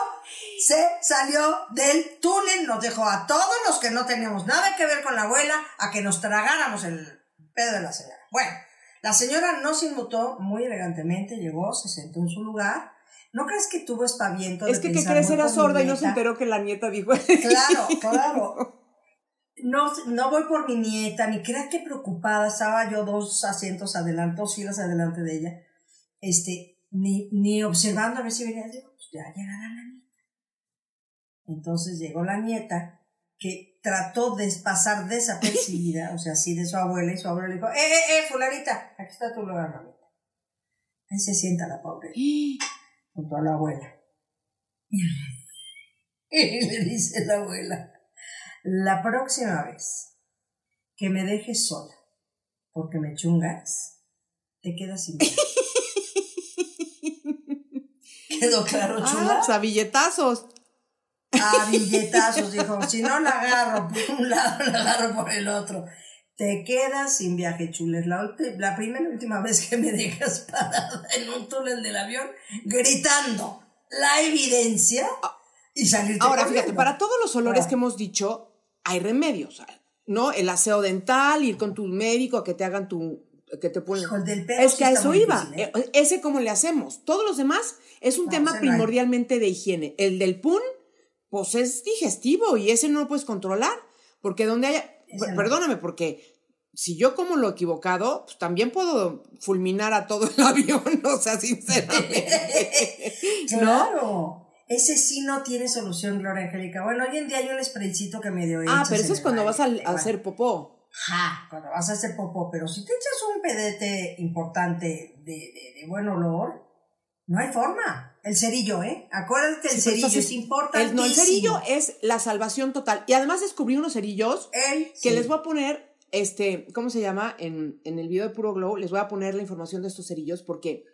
se salió del túnel, nos dejó a todos los que no teníamos nada que ver con la abuela a que nos tragáramos el pedo de la señora. Bueno, la señora no se inmutó muy elegantemente, llegó, se sentó en su lugar. ¿No crees que tuvo espaviento? Es de que, ¿qué crees? Era sorda y no se enteró que la nieta dijo. Claro, claro. no, no voy por mi nieta, ni creas que preocupada, estaba yo dos asientos adelante, dos filas adelante de ella, este, ni, ni observando a ver si venía, digo, pues ya llegará la nieta. Entonces llegó la nieta, que trató de pasar desapercibida, o sea, así de su abuela, y su abuela le dijo, eh, eh, eh, fulanita, aquí está tu lugar, mamita. Ahí se sienta la pobre, junto a la abuela. [LAUGHS] Y le dice la abuela, la próxima vez que me dejes sola porque me chungas, te quedas sin. ¿Quedó claro, chula? Ah, pues a billetazos. A billetazos, dijo. Si no la agarro por un lado, la agarro por el otro. Te quedas sin viaje, chules. La, la primera y última vez que me dejas parada en un túnel del avión, gritando la evidencia y salir Ahora, fíjate, para todos los olores que hemos dicho, hay remedios, ¿no? El aseo dental, ir con tu médico a que te hagan tu que te ponen. Es que a eso iba. difícil, ¿eh? Eh, Ese cómo le hacemos. Todos los demás es un No, tema no primordialmente de higiene. El del pun, pues es digestivo y ese no lo puedes controlar, porque donde haya, Ese no. perdóname, porque si yo como lo equivocado, pues también puedo fulminar a todo el [LAUGHS] avión, o sea, sinceramente. [LAUGHS] ¿No? Claro. Ese sí no tiene solución, Gloria Angélica. Bueno, hoy en día hay un spraycito que medio Ah, echas pero eso es cuando vas a, a hacer popó. Ajá, cuando vas a hacer popó, pero si te echas un pedete importante de, de, de buen olor, no hay forma. El cerillo, ¿eh? Acuérdate, el Sí, pero cerillo es importante. El, no, el cerillo es la salvación total. Y además descubrí unos cerillos El que les voy a poner, este, ¿cómo se llama? En, en el video de Puro Glow, les voy a poner la información de estos cerillos porque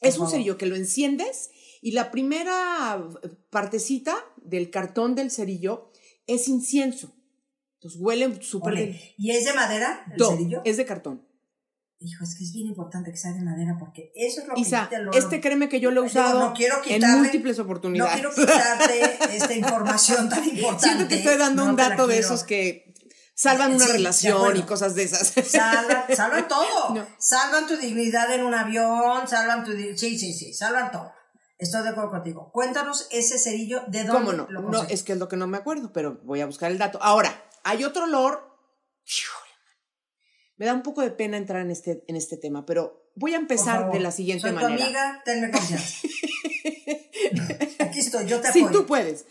Por es un cerillo que lo enciendes y la primera partecita del cartón del cerillo es incienso. Entonces huele súper bien. ¿Y es de madera el No, cerillo? es de cartón. Hijo, es que es bien importante que sea de madera porque eso es lo que Isa, el olor. este créeme que yo lo he usado no quiero en quitarle- múltiples No oportunidades. quiero quitarte [LAUGHS] esta información tan importante. Siento que estoy dando no un te dato de quiero. esos que salvan una Sí, relación y cosas de esas. [LAUGHS] Salvan, salvan todo. No. Salvan tu dignidad en un avión, salvan tu... Sí, sí, sí, salvan todo. Estoy de acuerdo contigo. Cuéntanos ese cerillo, ¿de dónde ¿Cómo no? lo No, es que es lo que no me acuerdo, pero voy a buscar el dato. Ahora, hay otro olor. Me da un poco de pena entrar en este, en este tema, pero voy a empezar favor. de la siguiente Soy manera. tu amiga, tenme confianza. [LAUGHS] Aquí estoy, yo te Sí, apoyo. tú puedes.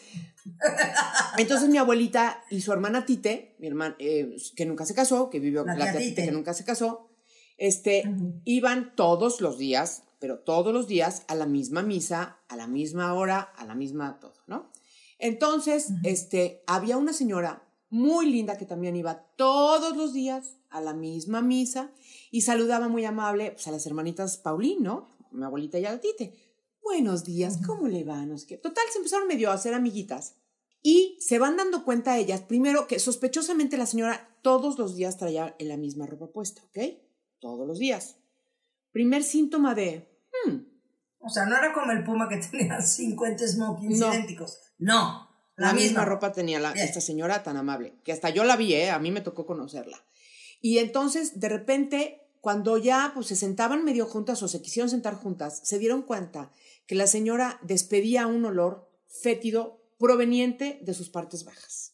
Entonces mi abuelita y su hermana Tite, mi hermana, eh, que nunca se casó, que vivió La la, tía Tite, que nunca se casó, este, iban todos los días, pero todos los días a la misma misa, a la misma hora, a la misma todo, ¿no? Entonces, este, había una señora muy linda que también iba todos los días a la misma misa y saludaba muy amable pues, a las hermanitas Paulín, ¿no? Mi abuelita y a la Tite. Buenos días, ¿cómo le va? No sé qué. Total, se empezaron medio a hacer amiguitas. Y se van dando cuenta ellas, primero, que sospechosamente la señora todos los días traía la misma ropa puesta, ¿ok? Todos los días. Primer síntoma de, hmm, O sea, no era como el puma que tenía 50 smokings No. idénticos. No. La, misma, ropa tenía la- esta señora tan amable, que hasta yo la vi, ¿eh? a mí me tocó conocerla. Y entonces, de repente, cuando ya pues, se sentaban medio juntas o se quisieron sentar juntas, se dieron cuenta que la señora despedía un olor fétido proveniente de sus partes bajas.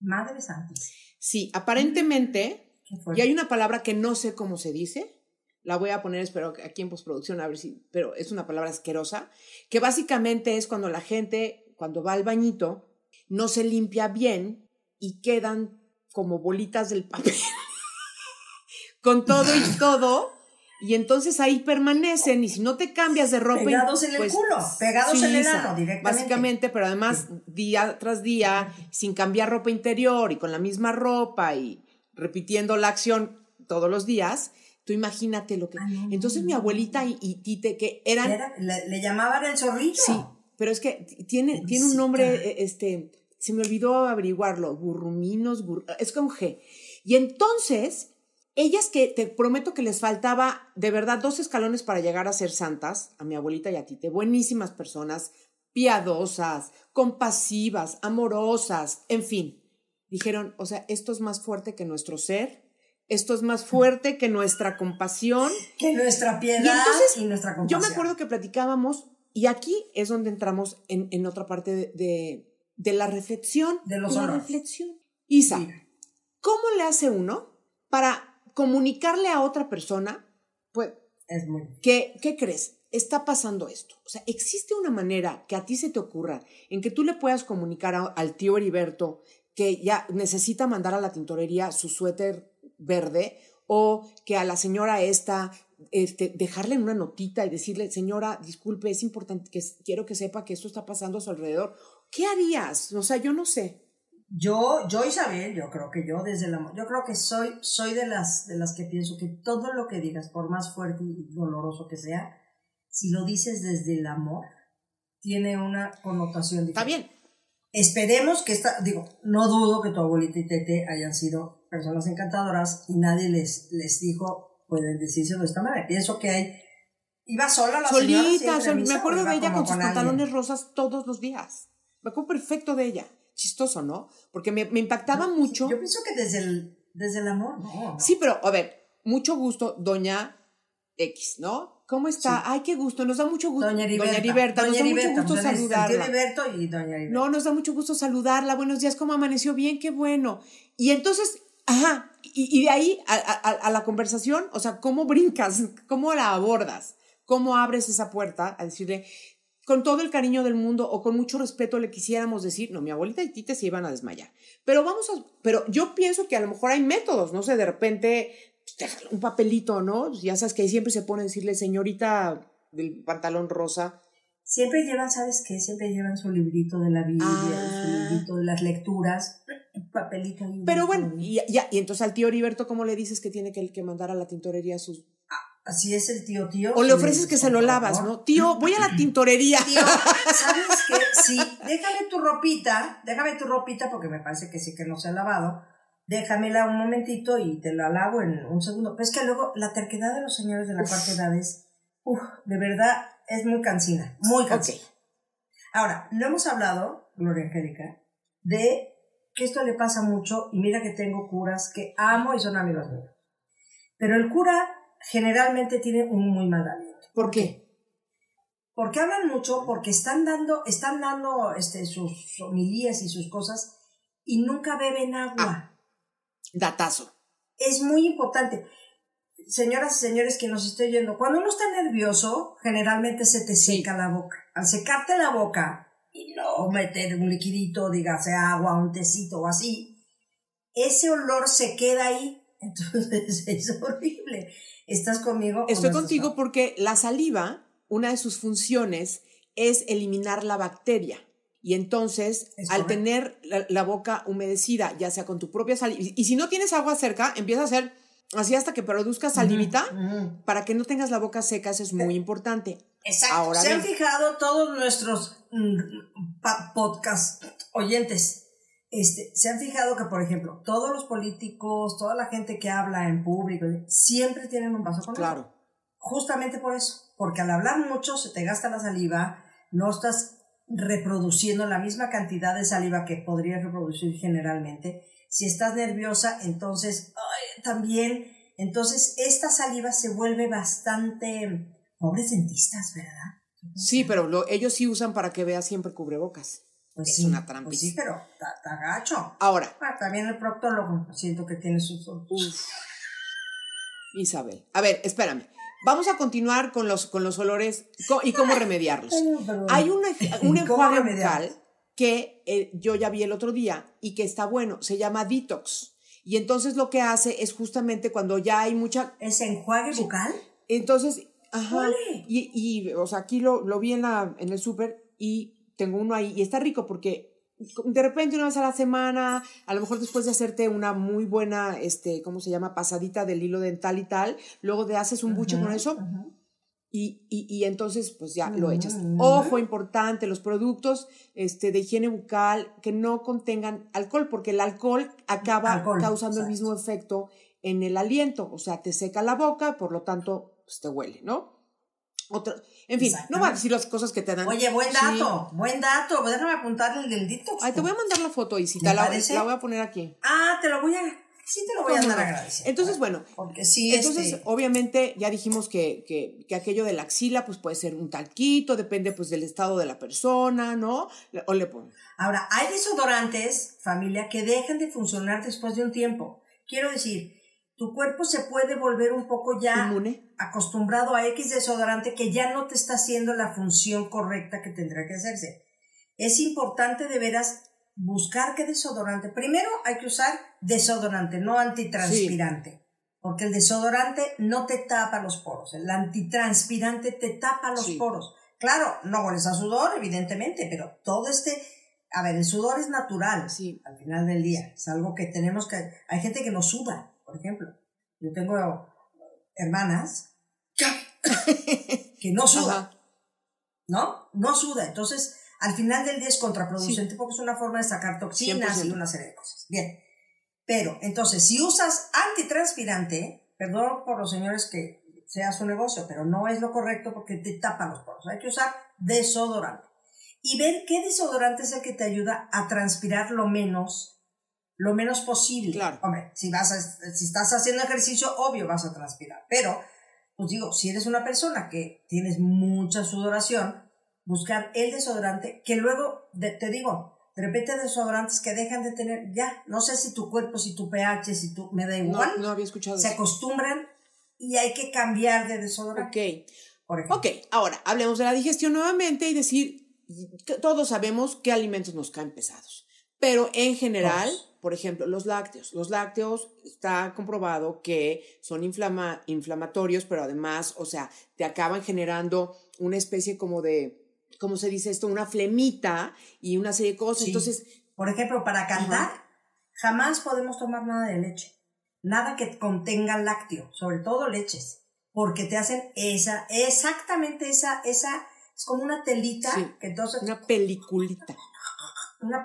Madre santísima. Sí, aparentemente, fuerte. y hay una palabra que no sé cómo se dice, la voy a poner, espero aquí en postproducción, a ver si, pero es una palabra asquerosa, que básicamente es cuando la gente, cuando va al bañito, no se limpia bien y quedan como bolitas del papel, [LAUGHS] con todo y [LAUGHS] todo, y entonces ahí permanecen, y si no te cambias de ropa... Pegados en el pues, culo, pegados en el ano directamente. Básicamente, pero además día tras día, sin cambiar ropa interior y con la misma ropa y repitiendo la acción todos los días, tú imagínate lo que... Ah, Entonces mi abuelita y, y Tite, que eran... Era- le, le llamaban el zorrillo. Sí, pero es que tiene, tiene un nombre, eh, este, se me olvidó averiguarlo, burruminos, gur- es con G. Y entonces, ellas que te prometo que les faltaba de verdad dos escalones para llegar a ser santas, a mi abuelita y a Tite, buenísimas personas, piadosas, compasivas, amorosas, en fin. Dijeron, o sea, esto es más fuerte que nuestro ser, esto es más fuerte que nuestra compasión. Que nuestra piedad Y entonces, y nuestra Yo compasión. me acuerdo que platicábamos, y aquí es donde entramos en, en otra parte de, de, de la reflexión. De los la reflexión. Isa, Sí. ¿Cómo le hace uno para comunicarle a otra persona? Pues, Es muy. ¿qué, ¿qué crees? Está pasando esto. O sea, ¿existe una manera que a ti se te ocurra en que tú le puedas comunicar a- al tío Heriberto que ya necesita mandar a la tintorería su suéter verde o que a la señora esta este, dejarle una notita y decirle, señora, disculpe, es importante que quiero que sepa que esto está pasando a su alrededor. ¿Qué harías? O sea, yo no sé. Yo, yo Isabel, yo creo que yo desde el amor, yo creo que soy, soy de las, de las que pienso que todo lo que digas, por más fuerte y doloroso que sea, si lo dices desde el amor, tiene una connotación Está diferente. bien. Esperemos que esta, digo, no dudo que tu abuelita y Tete hayan sido personas encantadoras y nadie les, les dijo, pueden decírselo de esta manera. Pienso que hay, iba sola la señora Solita, siempre a sol- misa, me acuerdo de ella con sus pantalones rosas todos los días. Me acuerdo perfecto de ella. Chistoso, ¿no? Porque me, me impactaba mucho. Yo pienso que desde el, desde el amor, no. no. Sí, pero a ver, mucho gusto, doña X, ¿no? ¿Cómo está? Sí. Ay, qué gusto, nos da mucho gusto. Doña Heriberta. Heriberta, nos Doña da mucho gusto saludarla. Y Doña. No, nos da mucho gusto saludarla. Buenos días, ¿cómo amaneció? Bien, qué bueno. Y entonces, ajá, y, y de ahí a, a- a la conversación, o sea, ¿cómo brincas? ¿Cómo la abordas? ¿Cómo abres esa puerta a decirle, con todo el cariño del mundo o con mucho respeto le quisiéramos decir, no, mi abuelita y Tite se iban a desmayar. Pero vamos a, pero yo pienso que a lo mejor hay métodos, no sé, de repente, pues, un papelito, ¿no? Ya sabes que ahí siempre se pone a decirle, señorita del pantalón rosa, Siempre llevan, ¿sabes qué? Siempre llevan su librito de la Biblia, Ah. su librito de las lecturas, un papelito. Pero bueno, ¿no? y, ya, y entonces al tío Heriberto, ¿cómo le dices que tiene que, que mandar a la tintorería sus... Así es el tío, tío. O le ofreces que se lo lavas. ¿no? Tío, voy a la tintorería. Tío, [LAUGHS] ¿sabes qué? [LAUGHS] Sí, déjame tu ropita, déjame tu ropita porque me parece que sí que no se ha lavado. Déjamela un momentito y te la lavo en un segundo. Pero es que luego la terquedad de los señores de la cuarta edad es, uf, de verdad, es muy cansina, muy cansina. Ok. Ahora, no hemos hablado, Gloria Angélica, de que esto le pasa mucho y mira que tengo curas que amo y son amigos míos. Pero el cura generalmente tiene un muy mal aliento. ¿Por qué? Porque hablan mucho, porque están dando, están dando este, sus homilías y sus cosas y nunca beben agua. Datazo. Es muy importante. Señoras y señores que nos estoy yendo, cuando uno está nervioso, generalmente se te Sí. seca la boca. Al secarte la boca y no meter un liquidito, dígase agua, un tecito o así, ese olor se queda ahí. [LAUGHS] Entonces es horrible. ¿Estás conmigo? Estoy no estás contigo porque la saliva, una de sus funciones es eliminar la bacteria. Y entonces, Es al correcto. tener la, la boca humedecida, ya sea con tu propia saliva, y, y si no tienes agua cerca, empieza a hacer así hasta que produzca salivita, para que no tengas la boca seca, eso es muy importante. Exacto. Ahora ¿Se han fijado todos nuestros mm, podcast oyentes? Este, se han fijado que, por ejemplo, todos los políticos, toda la gente que habla en público, siempre tienen un vaso con agua. Claro. Justamente por eso. Porque al hablar mucho se te gasta la saliva, no estás reproduciendo la misma cantidad de saliva que podrías reproducir generalmente. Si estás nerviosa, entonces ay, también, entonces esta saliva se vuelve bastante pobres dentistas, ¿verdad? Sí, pero lo- ellos sí usan para que veas siempre cubrebocas. Pues Es sí, una pues trampis. sí, pero está está gacho. Ahora, Ah, también el proctólogo, siento que tiene sus... Uf. Isabel. A ver, espérame. Vamos a continuar con los, con los olores y cómo remediarlos. Hay una, un ¿Cómo enjuague bucal que eh, yo ya vi el otro día y que está bueno. Se llama Detox. Y entonces lo que hace es justamente cuando ya hay mucha... ¿Es enjuague bucal? Entonces, ajá. Y, y, o sea, aquí lo, lo vi en, la, en el súper y tengo uno ahí y está rico porque de repente una vez a la semana, a lo mejor después de hacerte una muy buena, este, ¿cómo se llama? Pasadita del hilo dental y tal, luego te haces un buche con eso y, y, y entonces pues ya lo echas. Mm. Ojo importante, los productos este, de higiene bucal que no contengan alcohol, porque el alcohol acaba Alcohol, causando el mismo efecto en el aliento, o sea, te seca la boca, por lo tanto, pues te huele, ¿no? Otro, en fin, no voy a decir las cosas que te dan. Oye, buen Sí. dato, buen dato. Déjame apuntarle el del detox. Ay, te voy a mandar la foto, y si ¿Me te la, la voy a poner aquí. Ah, te lo voy a, sí te lo voy a andar agradeciendo. Entonces, bueno, porque sí, entonces, este, obviamente, ya dijimos que, que, que aquello de la axila, pues puede ser un talquito, depende pues del estado de la persona, ¿no? O le ponen. Ahora, hay desodorantes, familia, que dejan de funcionar después de un tiempo. Quiero decir, tu cuerpo se puede volver un poco ya Inmune. acostumbrado a X desodorante que ya no te está haciendo la función correcta que tendrá que hacerse. Es importante de veras buscar qué desodorante. Primero hay que usar desodorante, no antitranspirante. Porque el desodorante no te tapa los poros. El antitranspirante te tapa los Sí. poros. Claro, no hueles a sudor, evidentemente, pero todo este... A ver, el sudor es natural Sí. al final del día. Es algo que tenemos que... Hay gente que no suda, por ejemplo. Yo tengo hermanas [LAUGHS] que no sudan. Ajá. ¿no? No suda. Entonces, al final del día es contraproducente porque es una forma de sacar toxinas 100%. y una serie de cosas. Bien. Pero, entonces, si usas antitranspirante, perdón por los señores que sea su negocio, pero no es lo correcto porque te tapa los poros. Hay que usar desodorante. Y ver qué desodorante es el que te ayuda a transpirar lo menos, lo menos posible. Claro. Hombre, si vas a- si estás haciendo ejercicio, obvio vas a transpirar. Pero, pues digo, si eres una persona que tienes mucha sudoración, buscar el desodorante que luego, de- te digo, de repente desodorantes que dejan de tener, ya, no sé si tu cuerpo, si tu pH, si tu, me da No, igual, no había escuchado se eso. acostumbran y hay que cambiar de desodorante. Ok. Por ejemplo. Ok, ahora hablemos de la digestión nuevamente y decir, todos sabemos qué alimentos nos caen pesados, pero en general, Todos. Por ejemplo, los lácteos. Los lácteos está comprobado que son inflama- inflamatorios, pero además, o sea, te acaban generando una especie como de, ¿cómo se dice esto? Una flemita y una serie de cosas. Sí. Entonces, Por ejemplo, para cantar, jamás podemos tomar nada de leche. Nada que contenga lácteo, sobre todo leches, porque te hacen esa, exactamente esa, esa, es como una telita, Sí. que entonces, una, [LAUGHS] una peliculita.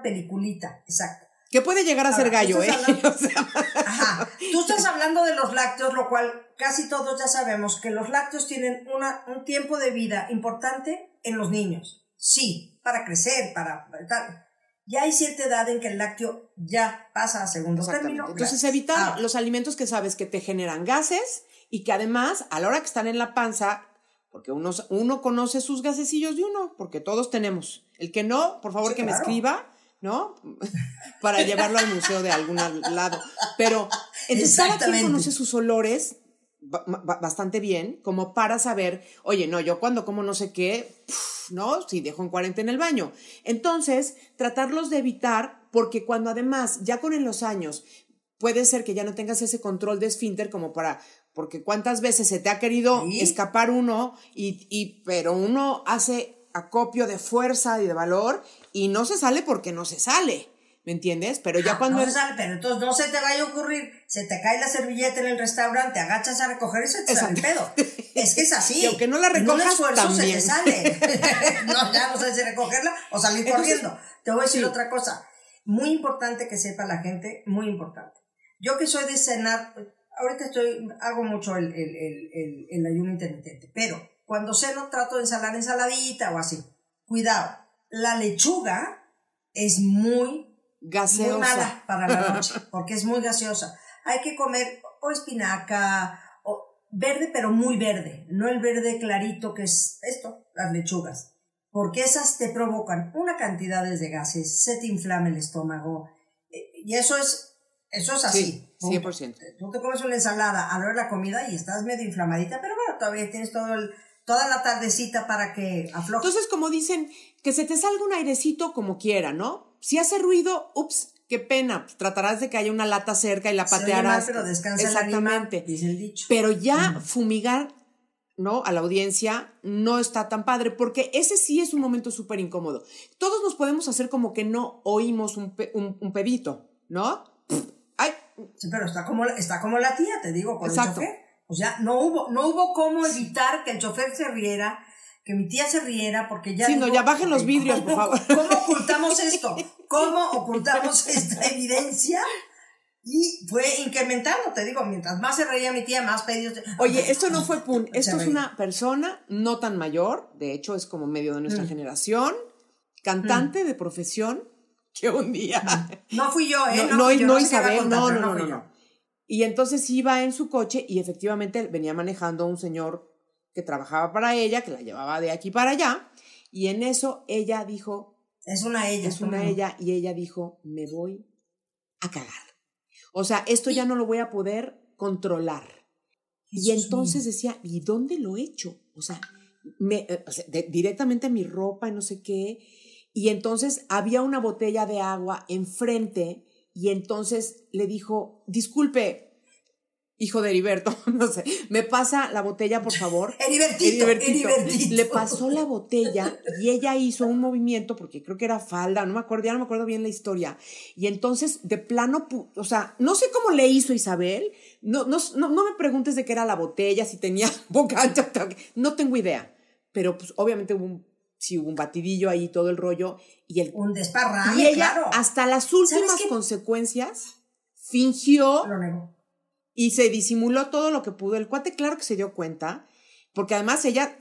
peliculita, exacto. Que puede llegar a ser gallo, ¿eh? hablando- [LAUGHS] O sea, Ajá. Tú estás hablando de los lácteos, lo cual casi todos ya sabemos que los lácteos tienen una, un tiempo de vida importante en los niños. Sí, para crecer, para tal. Ya hay cierta edad en que el lácteo ya pasa a segundo término. Entonces, evitar Ahora, los alimentos que sabes que te generan gases y que además, a la hora que están en la panza, porque uno, uno conoce sus gasecillos de uno, porque todos tenemos. El que no, por favor Sí, que me escriba, ¿no? [LAUGHS] Para llevarlo al museo de algún lado. Pero, entonces, cada quien conoce sus olores ba- ba- bastante bien, como para saber, oye, no, yo cuando como no sé qué, ¿no? Si dejo en 40 en el baño. Entonces, tratarlos de evitar, porque cuando además, ya con en los años, puede ser que ya no tengas ese control de esfínter como para, porque cuántas veces se te ha querido Sí. escapar uno, y, y, pero uno hace acopio de fuerza y de valor y no se sale porque no se sale, ¿me entiendes? Pero ya ah, cuando... no se sale, pero entonces no se te vaya a ocurrir, se te cae la servilleta en el restaurante, agachas a recoger y se te sale el pedo. [LAUGHS] Es que es así. Y aunque no la recojas, esfuerzo también. se te sale. [LAUGHS] no, ya no sabes si recogerla o salir Entonces, corriendo. Te voy a decir sí. otra cosa. Muy importante que sepa la gente, muy importante. Yo que soy de cenar, ahorita estoy, hago mucho el, el, el, el, el ayuno intermitente, pero cuando ceno trato de ensalar ensaladita o así. Cuidado, la lechuga es muy muy gaseosa. mala para la [LAUGHS] noche, porque es muy gaseosa. Hay que comer o espinaca, o verde, pero muy verde, no el verde clarito que es esto, las lechugas, porque esas te provocan una cantidad de gases, se te inflama el estómago, eh, y eso es, eso es así. Sí, punto. 100%. Tú te comes una ensalada a la hora de la comida y estás medio inflamadita, pero bueno, todavía tienes todo el, toda la tardecita para que afloje. Entonces, como dicen, que se te salga un airecito como quiera, ¿no? Si hace ruido, ups, qué pena. pues, tratarás de que haya una lata cerca y la Se oye patearás. mal, pero descansa el animal, Exactamente. dice el dicho. Pero ya fumigar, ¿no? A la audiencia no está tan padre, porque ese sí es un momento súper incómodo. Todos nos podemos hacer como que no oímos un, pe- un, un pedito, ¿no? Ay, Sí, pero está como, la- está como la tía, te digo, con Exacto. el chofer. O sea, no hubo, no hubo cómo evitar que el chofer se riera, que mi tía se riera, porque ya. Sí, no, ya bajen los vidrios, por ¿cómo- favor. ¿Cómo ocultamos [LAUGHS] esto? ¿Cómo ocultamos [LAUGHS] esta evidencia? Y fue incrementando, te digo, mientras más se reía mi tía, más pedidos. de- Oye, esto no fue [LAUGHS] pun, esto es una persona no tan mayor, de hecho es como medio de nuestra Mm. generación, cantante de profesión, que un día No fui yo, ¿eh? no, no, yo, no Isabel, no, no, no, no, no. Y entonces iba en su coche y efectivamente venía manejando un señor que trabajaba para ella, que la llevaba de aquí para allá. Y en eso ella dijo, Es una ella. es una ella, y ella dijo, me voy a cagar. O sea, esto ya no lo voy a poder controlar. Y entonces decía, ¿y dónde lo he hecho? O sea, me, eh, o sea, de- directamente mi ropa y no sé qué. Y entonces había una botella de agua enfrente y entonces le dijo, disculpe, hijo de Heriberto, [LAUGHS] no sé, me pasa la botella, por favor. [LAUGHS] Heribertito, Heribertito. Heribertito. Le pasó la botella y ella hizo un movimiento, porque creo que era falda, no me acuerdo, ya no me acuerdo bien la historia. Y entonces, de plano, o sea, no sé cómo le hizo Isabel, no, no, no, no me preguntes de qué era la botella, si tenía [LAUGHS] boca ancha, no tengo idea. Pero pues obviamente hubo un, sí hubo un batidillo ahí, todo el rollo, y el... Un desparrame, y ella, claro. hasta las últimas consecuencias, fingió Lo y se disimuló todo lo que pudo. El cuate, claro que se dio cuenta, porque además ella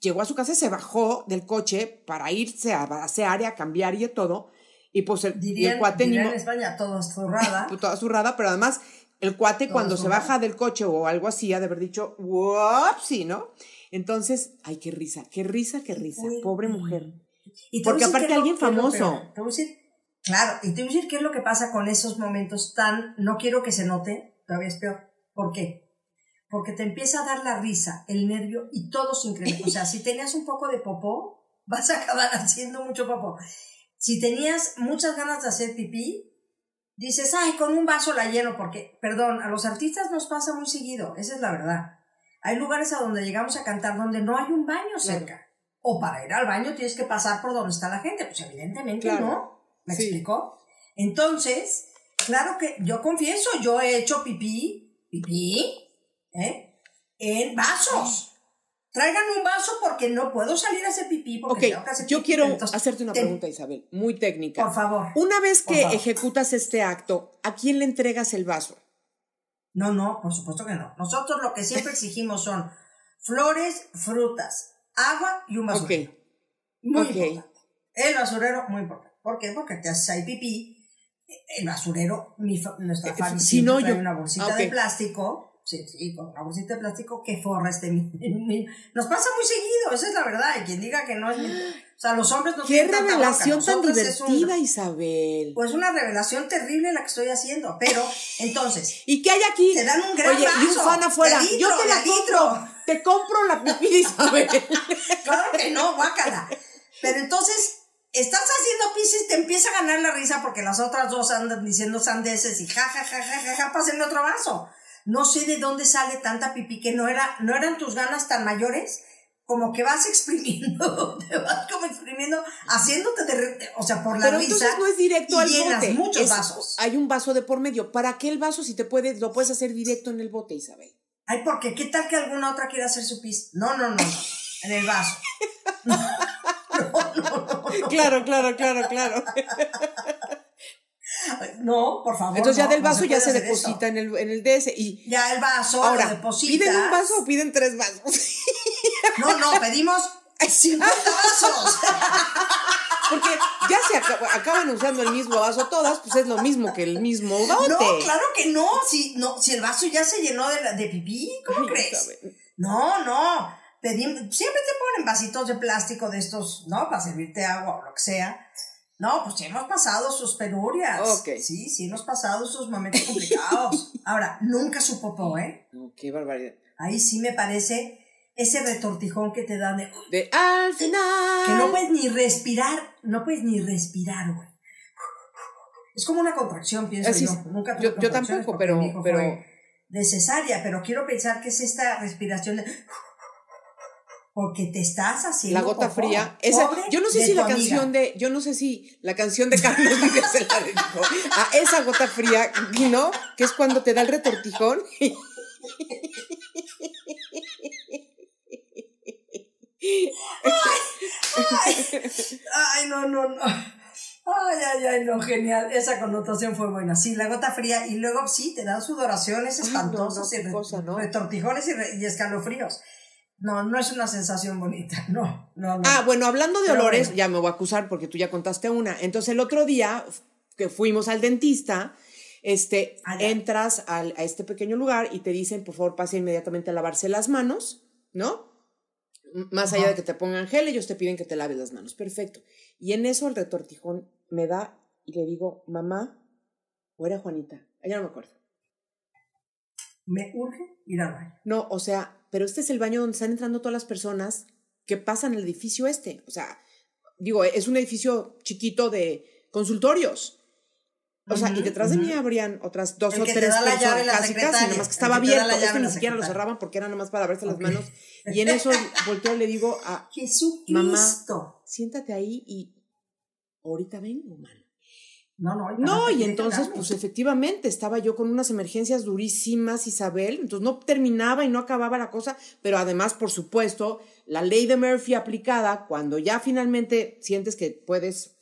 llegó a su casa y se bajó del coche para irse a ese área a cambiar y todo. Y pues el, y Dirían, el cuate ni dirían en España, todo zurrada. [LAUGHS] toda zurrada, pero además el cuate Toda cuando se baja del coche o algo así ha de haber dicho, ¡wopsi! ¿no? Entonces, ay, qué risa, qué risa, qué risa, pobre mujer. Y Porque aparte lo- alguien famoso. Te voy a decir, claro, y te voy a decir qué es lo que pasa con esos momentos tan, no quiero que se note, todavía es peor. ¿Por qué? Porque te empieza a dar la risa, el nervio y todo se incrementa. O sea, si tenías un poco de popó, [LAUGHS] vas a acabar haciendo mucho popó. Si tenías muchas ganas de hacer pipí, dices, ay, con un vaso la lleno, porque, perdón, a los artistas nos pasa muy seguido, esa es la verdad. Hay lugares a donde llegamos a cantar donde no hay un baño cerca. O para ir al baño tienes que pasar por donde está la gente. Pues evidentemente Claro. no. ¿Me Sí. explico? Entonces, claro que yo confieso, yo he hecho pipí, pipí, ¿eh? En vasos. Traigan un vaso porque no puedo salir a hacer pipí. Porque Ok, tengo que hacer yo pipí. quiero Entonces, hacerte una te- pregunta, Isabel, muy técnica. Por favor. Una vez que ejecutas este acto, ¿a quién le entregas el vaso? No, no, por supuesto que no. Nosotros lo que siempre [LAUGHS] exigimos son flores, frutas, agua y un basurero. Muy ok. importante. El basurero, muy importante. ¿Por qué? Porque te haces ahí pipí. El basurero, mi nuestra Eh, Fabi si no, yo- una bolsita ah, de plástico. Sí, sí, con una bolsita de plástico que forra este [LAUGHS] Nos pasa muy seguido, esa es la verdad. Y quien diga que no es... [GASPS] O sea, los hombres no Qué revelación tan es un- divertida, Isabel. Pues una revelación terrible la que estoy haciendo. Pero, entonces, ¿Y qué hay aquí? Te dan un gran Oye, y un vaso, fan afuera. litro, Yo te la compro. Te compro la [LAUGHS] pipí Isabel. [LAUGHS] Claro que no, guácala. Pero entonces, estás haciendo pis y te empieza a ganar la risa porque las otras dos andan diciendo sandeces y ja, ja, ja, ja, ja, ja, pásenme otro vaso. No sé de dónde sale tanta pipí que no era, no eran tus ganas tan mayores, como que vas [LAUGHS] exprimiendo, te vas como exprimiendo, haciéndote de, o sea, por la Pero risa. entonces no es directo y al llenas bote. muchos Es- vasos. Hay un vaso de por medio. ¿Para qué el vaso si te puedes, lo puedes hacer directo en el bote, Isabel? Ay, porque qué tal que alguna otra quiera hacer su pis. No, no, no, no. En el vaso. [LAUGHS] [LAUGHS] Claro, claro, claro, claro. No, por favor. Entonces ya no, del no vaso ya se deposita eso. en el, en el DS. Y Ya el vaso ahora, lo depositas. ¿piden un vaso o piden tres vasos? [LAUGHS] No, no, pedimos 50 vasos. [LAUGHS] Porque ya se acaba- acaban usando el mismo vaso todas, pues es lo mismo que el mismo bote. No, claro que no. Si, no, si el vaso ya se llenó de, la- de pipí, ¿cómo Ay, crees? No, no. Siempre te ponen vasitos de plástico de estos, ¿no? Para servirte agua o lo que sea. No, pues sí hemos pasado sus penurias. Ok. Sí, sí hemos pasado sus momentos complicados. [LAUGHS] Ahora, nunca su popó, ¿eh? No, qué barbaridad. Ahí sí me parece ese retortijón que te dan de... De al final. Que no puedes ni respirar, no puedes ni respirar, güey. Es como una contracción, pienso Así yo. es. Nunca tuve Yo- yo tampoco, pero- pero- de cesárea, pero quiero pensar que es esta respiración de... Porque te estás haciendo La gota fría. Esa, yo no sé si la amiga. canción de, yo no sé si la canción de Carlos Vives se la dedicó a esa gota fría, ¿no? Que es cuando te da el retortijón. Ay, no, no, no. Ay, ay, ay, no, genial. Esa connotación fue buena. Sí, la gota fría. Y luego sí, te dan sudoraciones Ay, no, espantosas no, y qué re- cosa, ¿no? retortijones y, re- y escalofríos. No, no es una sensación bonita. [LAUGHS] No, no, no. Ah, bueno, hablando de Pero olores, bueno. ya me voy a acusar porque tú ya contaste una. Entonces el otro día que fuimos al dentista, este, Ah, entras al- a este pequeño lugar y te dicen, por favor, pase inmediatamente a lavarse las manos, ¿no? Más allá de que te pongan gel, ellos te piden que te laves las manos. Perfecto. Y en eso el retortijón me da y le digo, mamá, o era Juanita, ya no me acuerdo. Me urge ir al baño. No, o sea, pero este es el baño donde están entrando todas las personas que pasan el edificio este. O sea, digo, es un edificio chiquito de consultorios. O sea, y detrás de mí ujú. habrían otras dos El o que te tres da la llave, personas, la casi, casi, secretaria. nada más que estaba que te abierto. la Este llave, ni siquiera lo cerraban porque era nada más para verse las manos. Y en eso volteo y le digo a [LAUGHS] Jesucristo. mamá, siéntate ahí y ahorita vengo, man. No, no. No, y entonces, pues efectivamente, estaba yo con unas emergencias durísimas, Isabel, entonces no terminaba y no acababa la cosa, pero además, por supuesto, la ley de Murphy aplicada, cuando ya finalmente sientes que puedes,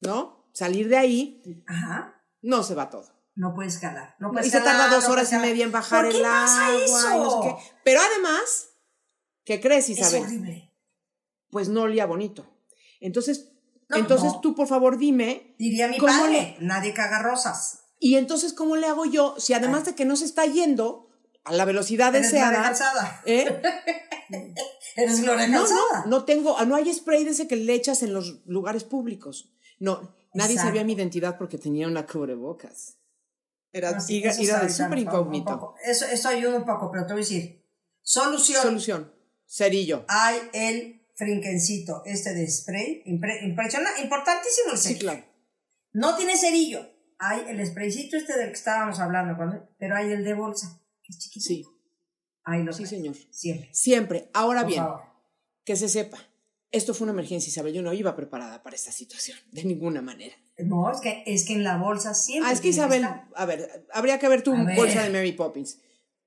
¿no? Salir de ahí, Ajá. no se va todo. No puedes calar. No Y puedes se tarda dos no horas y media en bajar ¿Por qué el pasa agua, y no eso? sé qué. Pero además, ¿qué crees, Es Isabel? horrible. Pues no olía bonito. Entonces, No, entonces no. tú, por favor, dime, Diría mi ¿Cómo padre, nadie caga rosas. Y entonces, ¿cómo le hago yo? Si además de que no se está yendo a la velocidad Eres deseada. ¿eh? [LAUGHS] Eres Gloria No, no, no tengo, ah, no hay spray de ese que le echas en los lugares públicos. No, nadie Exacto. sabía mi identidad porque tenía una cubrebocas. Era, No, sí, era, súper incógnito. Eso, eso ayuda un poco, pero te voy a decir. Solución. Solución, cerillo. Hay el frinquencito este de spray. Impre- impresiona, importantísimo el Sí, cerillo. claro. No tiene cerillo. Hay el spraycito este del que estábamos hablando, pero hay el de bolsa, que es chiquito. Sí, Ahí lo sí, señor. Siempre. Siempre. Ahora Por bien, favor. que se sepa, esto fue una emergencia, Isabel. Yo no iba preparada para esta situación, de ninguna manera. No, es que, es que en la bolsa siempre. Ah, es que Isabel, estar. a ver, habría que ver tu A ver. bolsa de Mary Poppins.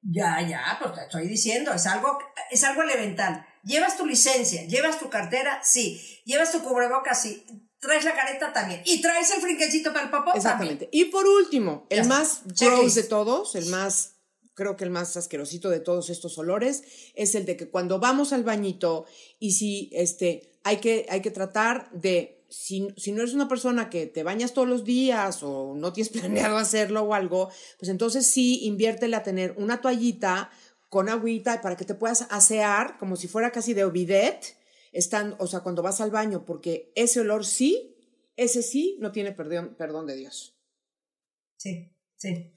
Ya, ya, pues te estoy diciendo, es algo, es algo elemental. ¿Llevas tu licencia? ¿Llevas tu cartera? Sí. ¿Llevas tu cubrebocas? Sí. ¿Traes la careta? También. ¿Y traes el frinquecito para el popó? Exactamente. Y por último, el más gross de todos, el más, creo que el más asquerosito de todos estos olores, es el de que cuando vamos al bañito y si este, hay que, hay que tratar de, si, si no eres una persona que te bañas todos los días o no tienes [LAUGHS] planeado hacerlo o algo, pues entonces sí, inviértele a tener una toallita con agüita para que te puedas asear como si fuera casi de bidet, están, o sea, cuando vas al baño, porque ese olor sí, ese sí no tiene perdón, perdón de Dios. Sí, sí.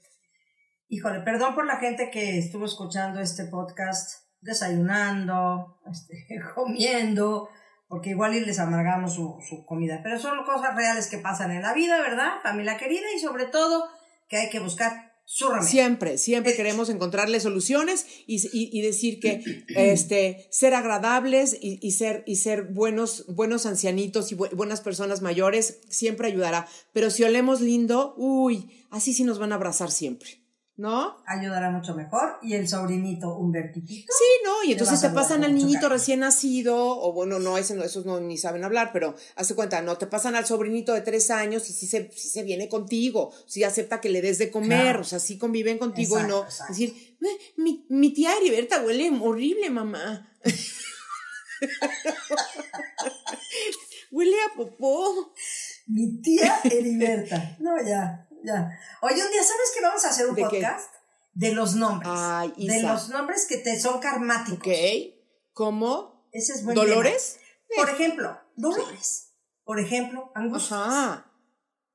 Híjole, perdón por la gente que estuvo escuchando este podcast desayunando, este, [LAUGHS] comiendo, porque igual y les amargamos su, su comida. Pero son cosas reales que pasan en la vida, ¿verdad? Familia querida y sobre todo que hay que buscar Siempre, siempre queremos encontrarle soluciones y, y- y decir que [CLEARS THROAT] este, ser agradables y, y ser, y ser buenos, buenos ancianitos y bu- buenas personas mayores siempre ayudará. Pero si olemos lindo, uy, así sí nos van a abrazar siempre, ¿no? Ayudará mucho mejor. Y el sobrinito Humbertitito. Sí, ¿no? Y entonces te pasan al niñito recién nacido, o bueno, no, ese no, esos no ni saben hablar, pero hace cuenta, no, te pasan al sobrinito de tres años y sí se, sí se viene contigo, sí acepta que le des de comer, Claro. o sea, sí conviven contigo y no exacto. decir, "Eh, mi, mi tía Heriberta huele horrible, mamá. [LAUGHS] huele a popó. Mi tía Heriberta. No, ya, ya. Oye, un día, ¿sabes que vamos a hacer un ¿De qué? podcast? De los nombres. Ay, de Isa. los nombres que te son karmáticos. ¿Ok? ¿Cómo? Ese es buen ¿Dolores? tema. Por ejemplo, Dolores. Por ejemplo, Angustia. Ajá.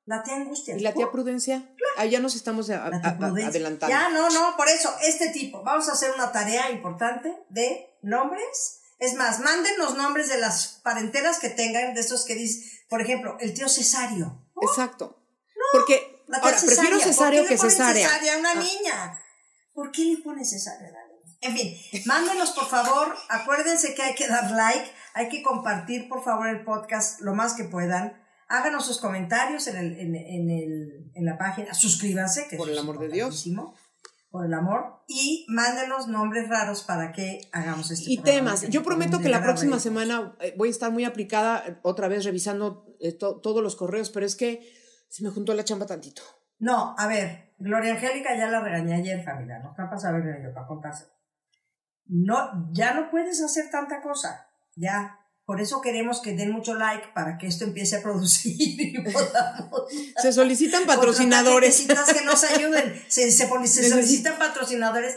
La tía Angustia. ¿Y la tía Prudencia? Ahí ya nos estamos a- a- a- adelantando. Ya, no, no, por eso, este tipo. Vamos a hacer una tarea importante de nombres. Es más, manden los nombres de las parenteras que tengan, de estos que dicen, por ejemplo, el tío Cesario. Exacto. Porque Ahora prefiero ¿Por cesárea qué que le ponen cesárea. cesárea a una Ah. niña? ¿Por qué le pones cesárea a la niña? En fin, mándenos por favor. Acuérdense que hay que dar like, hay que compartir por favor el podcast lo más que puedan. Háganos sus comentarios en, el, en, en el, en la página. Suscríbanse, que Por el es amor de Dios. Por el amor. Y mándenos nombres raros para que hagamos este Y programa temas. Yo prometo que la próxima semana eh, voy a estar muy aplicada eh, otra vez revisando eh, to- todos los correos, pero es que se me juntó la chamba tantito. No, a ver, Gloria Angélica ya la regañé ayer, familia, no está para saber yo para contárselo. No, ya no puedes hacer tanta cosa, ya. Por eso queremos que den mucho like para que esto empiece a producir y [LAUGHS] podamos. Se solicitan [LAUGHS] patrocinadores. que nos ayuden. Se, se, se solicitan patrocinadores.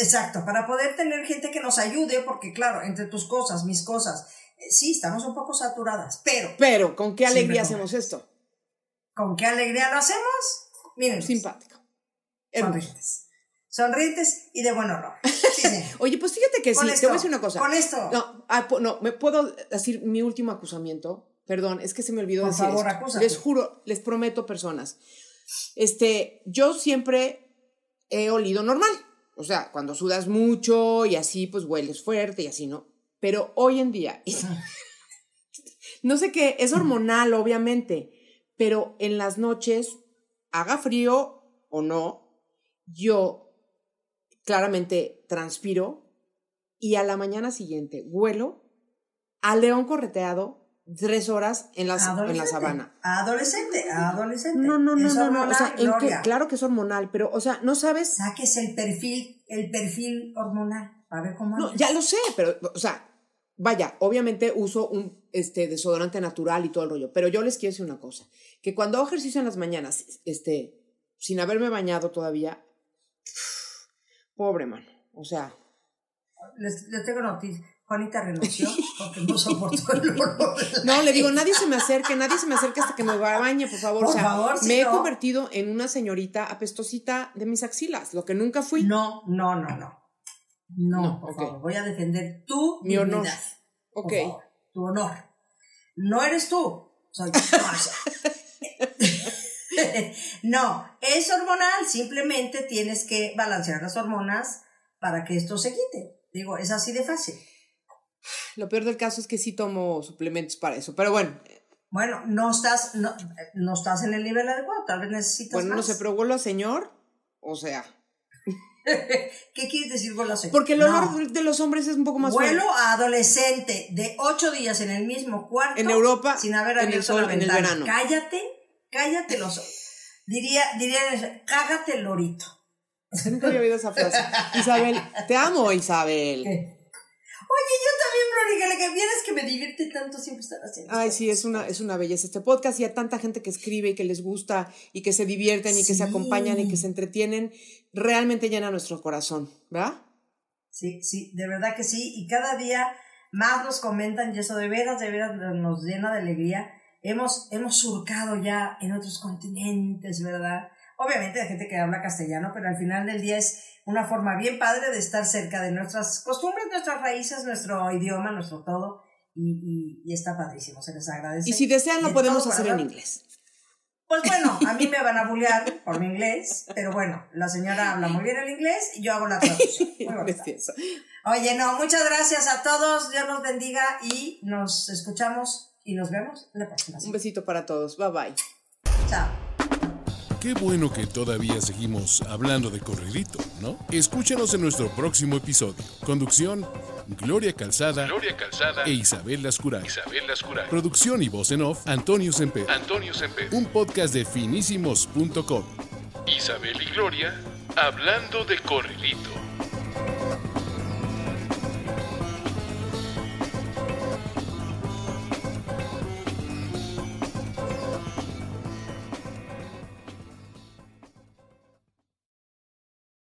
Exacto, para poder tener gente que nos ayude, porque claro, entre tus cosas, mis cosas, eh, sí, estamos un poco saturadas, pero... Pero, ¿con qué alegría hacemos esto? ¿Con qué alegría lo hacemos? Miren. Simpático. Sonrientes. Sonrientes y de buen horror. [LAUGHS] Oye, pues fíjate que sí, te voy a decir una cosa. Con esto. No, ah, no, me puedo decir mi último acusamiento. Perdón, es que se me olvidó Por decir favor, esto. Les juro, les prometo, personas. Este, yo siempre he olido normal. O sea, cuando sudas mucho y así, pues hueles fuerte y así, ¿no? Pero hoy en día, [LAUGHS] no sé qué, es hormonal, obviamente, pero en las noches, haga frío o no, yo claramente transpiro y a la mañana siguiente huelo a león correteado tres horas en la, en la sabana. Adolescente, adolescente. No, no, no, no, no. O sea, en claro que es hormonal, pero, o sea, no sabes. Saques el perfil, el perfil hormonal, a ver cómo. No, ya lo sé, pero, o sea, vaya, obviamente uso un este, desodorante natural y todo el rollo, pero yo les quiero decir una cosa, que cuando hago ejercicio en las mañanas, este, sin haberme bañado todavía, [SIGHS] Pobre man. O sea. Les, tengo noticia. Juanita renunció porque no soportó el olor. [LAUGHS] No, le digo, nadie se me acerque, nadie se me acerque hasta que me bañe, por favor. Por o sea, favor, me he convertido en una señorita apestosita de mis axilas, lo que nunca fui. No, no, no, no. No, por favor, voy a defender tu Mi honor. Ok. tu honor. No eres tú, soy [LAUGHS] no, es hormonal, simplemente tienes que balancear las hormonas para que esto se quite. Digo, es así de fácil. Lo peor del caso es que sí tomo suplementos para eso, pero bueno. Bueno, no estás, no, no estás en el nivel adecuado, tal vez necesitas Bueno, más. no sé, pero vuelo a señor, o sea... [LAUGHS] ¿Qué quieres decir a señor? Porque el olor de los hombres es un poco más Vuelo a adolescente de ocho días en el mismo cuarto. En Europa, sin haber en el sol, en el verano. Cállate, cállate los Diría, diría, cágate lorito. [LAUGHS] Nunca había oído esa frase. [LAUGHS] Isabel, te amo, Isabel. Oye, yo Florica, que vienes que me divierte tanto siempre estar haciendo. Ay, sí, es una, es una belleza este podcast y a tanta gente que escribe y que les gusta y que se divierten y que se acompañan y que se entretienen, realmente llena nuestro corazón, ¿verdad? Sí, sí, de verdad que sí. Y cada día más nos comentan y eso de veras, de veras nos llena de alegría hemos, hemos surcado ya en otros continentes, ¿verdad? Obviamente hay gente que habla castellano, pero al final del día es una forma bien padre de estar cerca de nuestras costumbres, nuestras raíces, nuestro idioma, nuestro todo. Y, y, está padrísimo, se les agradece. Y si desean, lo podemos hacer en inglés. Pues bueno, a mí [LAUGHS] me van a bullear por mi inglés, pero bueno, la señora habla muy bien el inglés y yo hago la traducción. [LAUGHS] Oye, no, muchas gracias a todos, Dios nos bendiga y nos escuchamos y nos vemos la próxima. Un besito para todos. Bye bye. Chao. Qué bueno que todavía seguimos hablando de corridito, ¿no? Escúchanos en nuestro próximo episodio. Conducción, Gloria Calzada, Gloria Calzada e Isabel Lascuray. Isabel Lascuray. Producción y voz en off, Antonio Semper. Antonio Semper. Un podcast de finísimos.com. Isabel y Gloria hablando de corridito.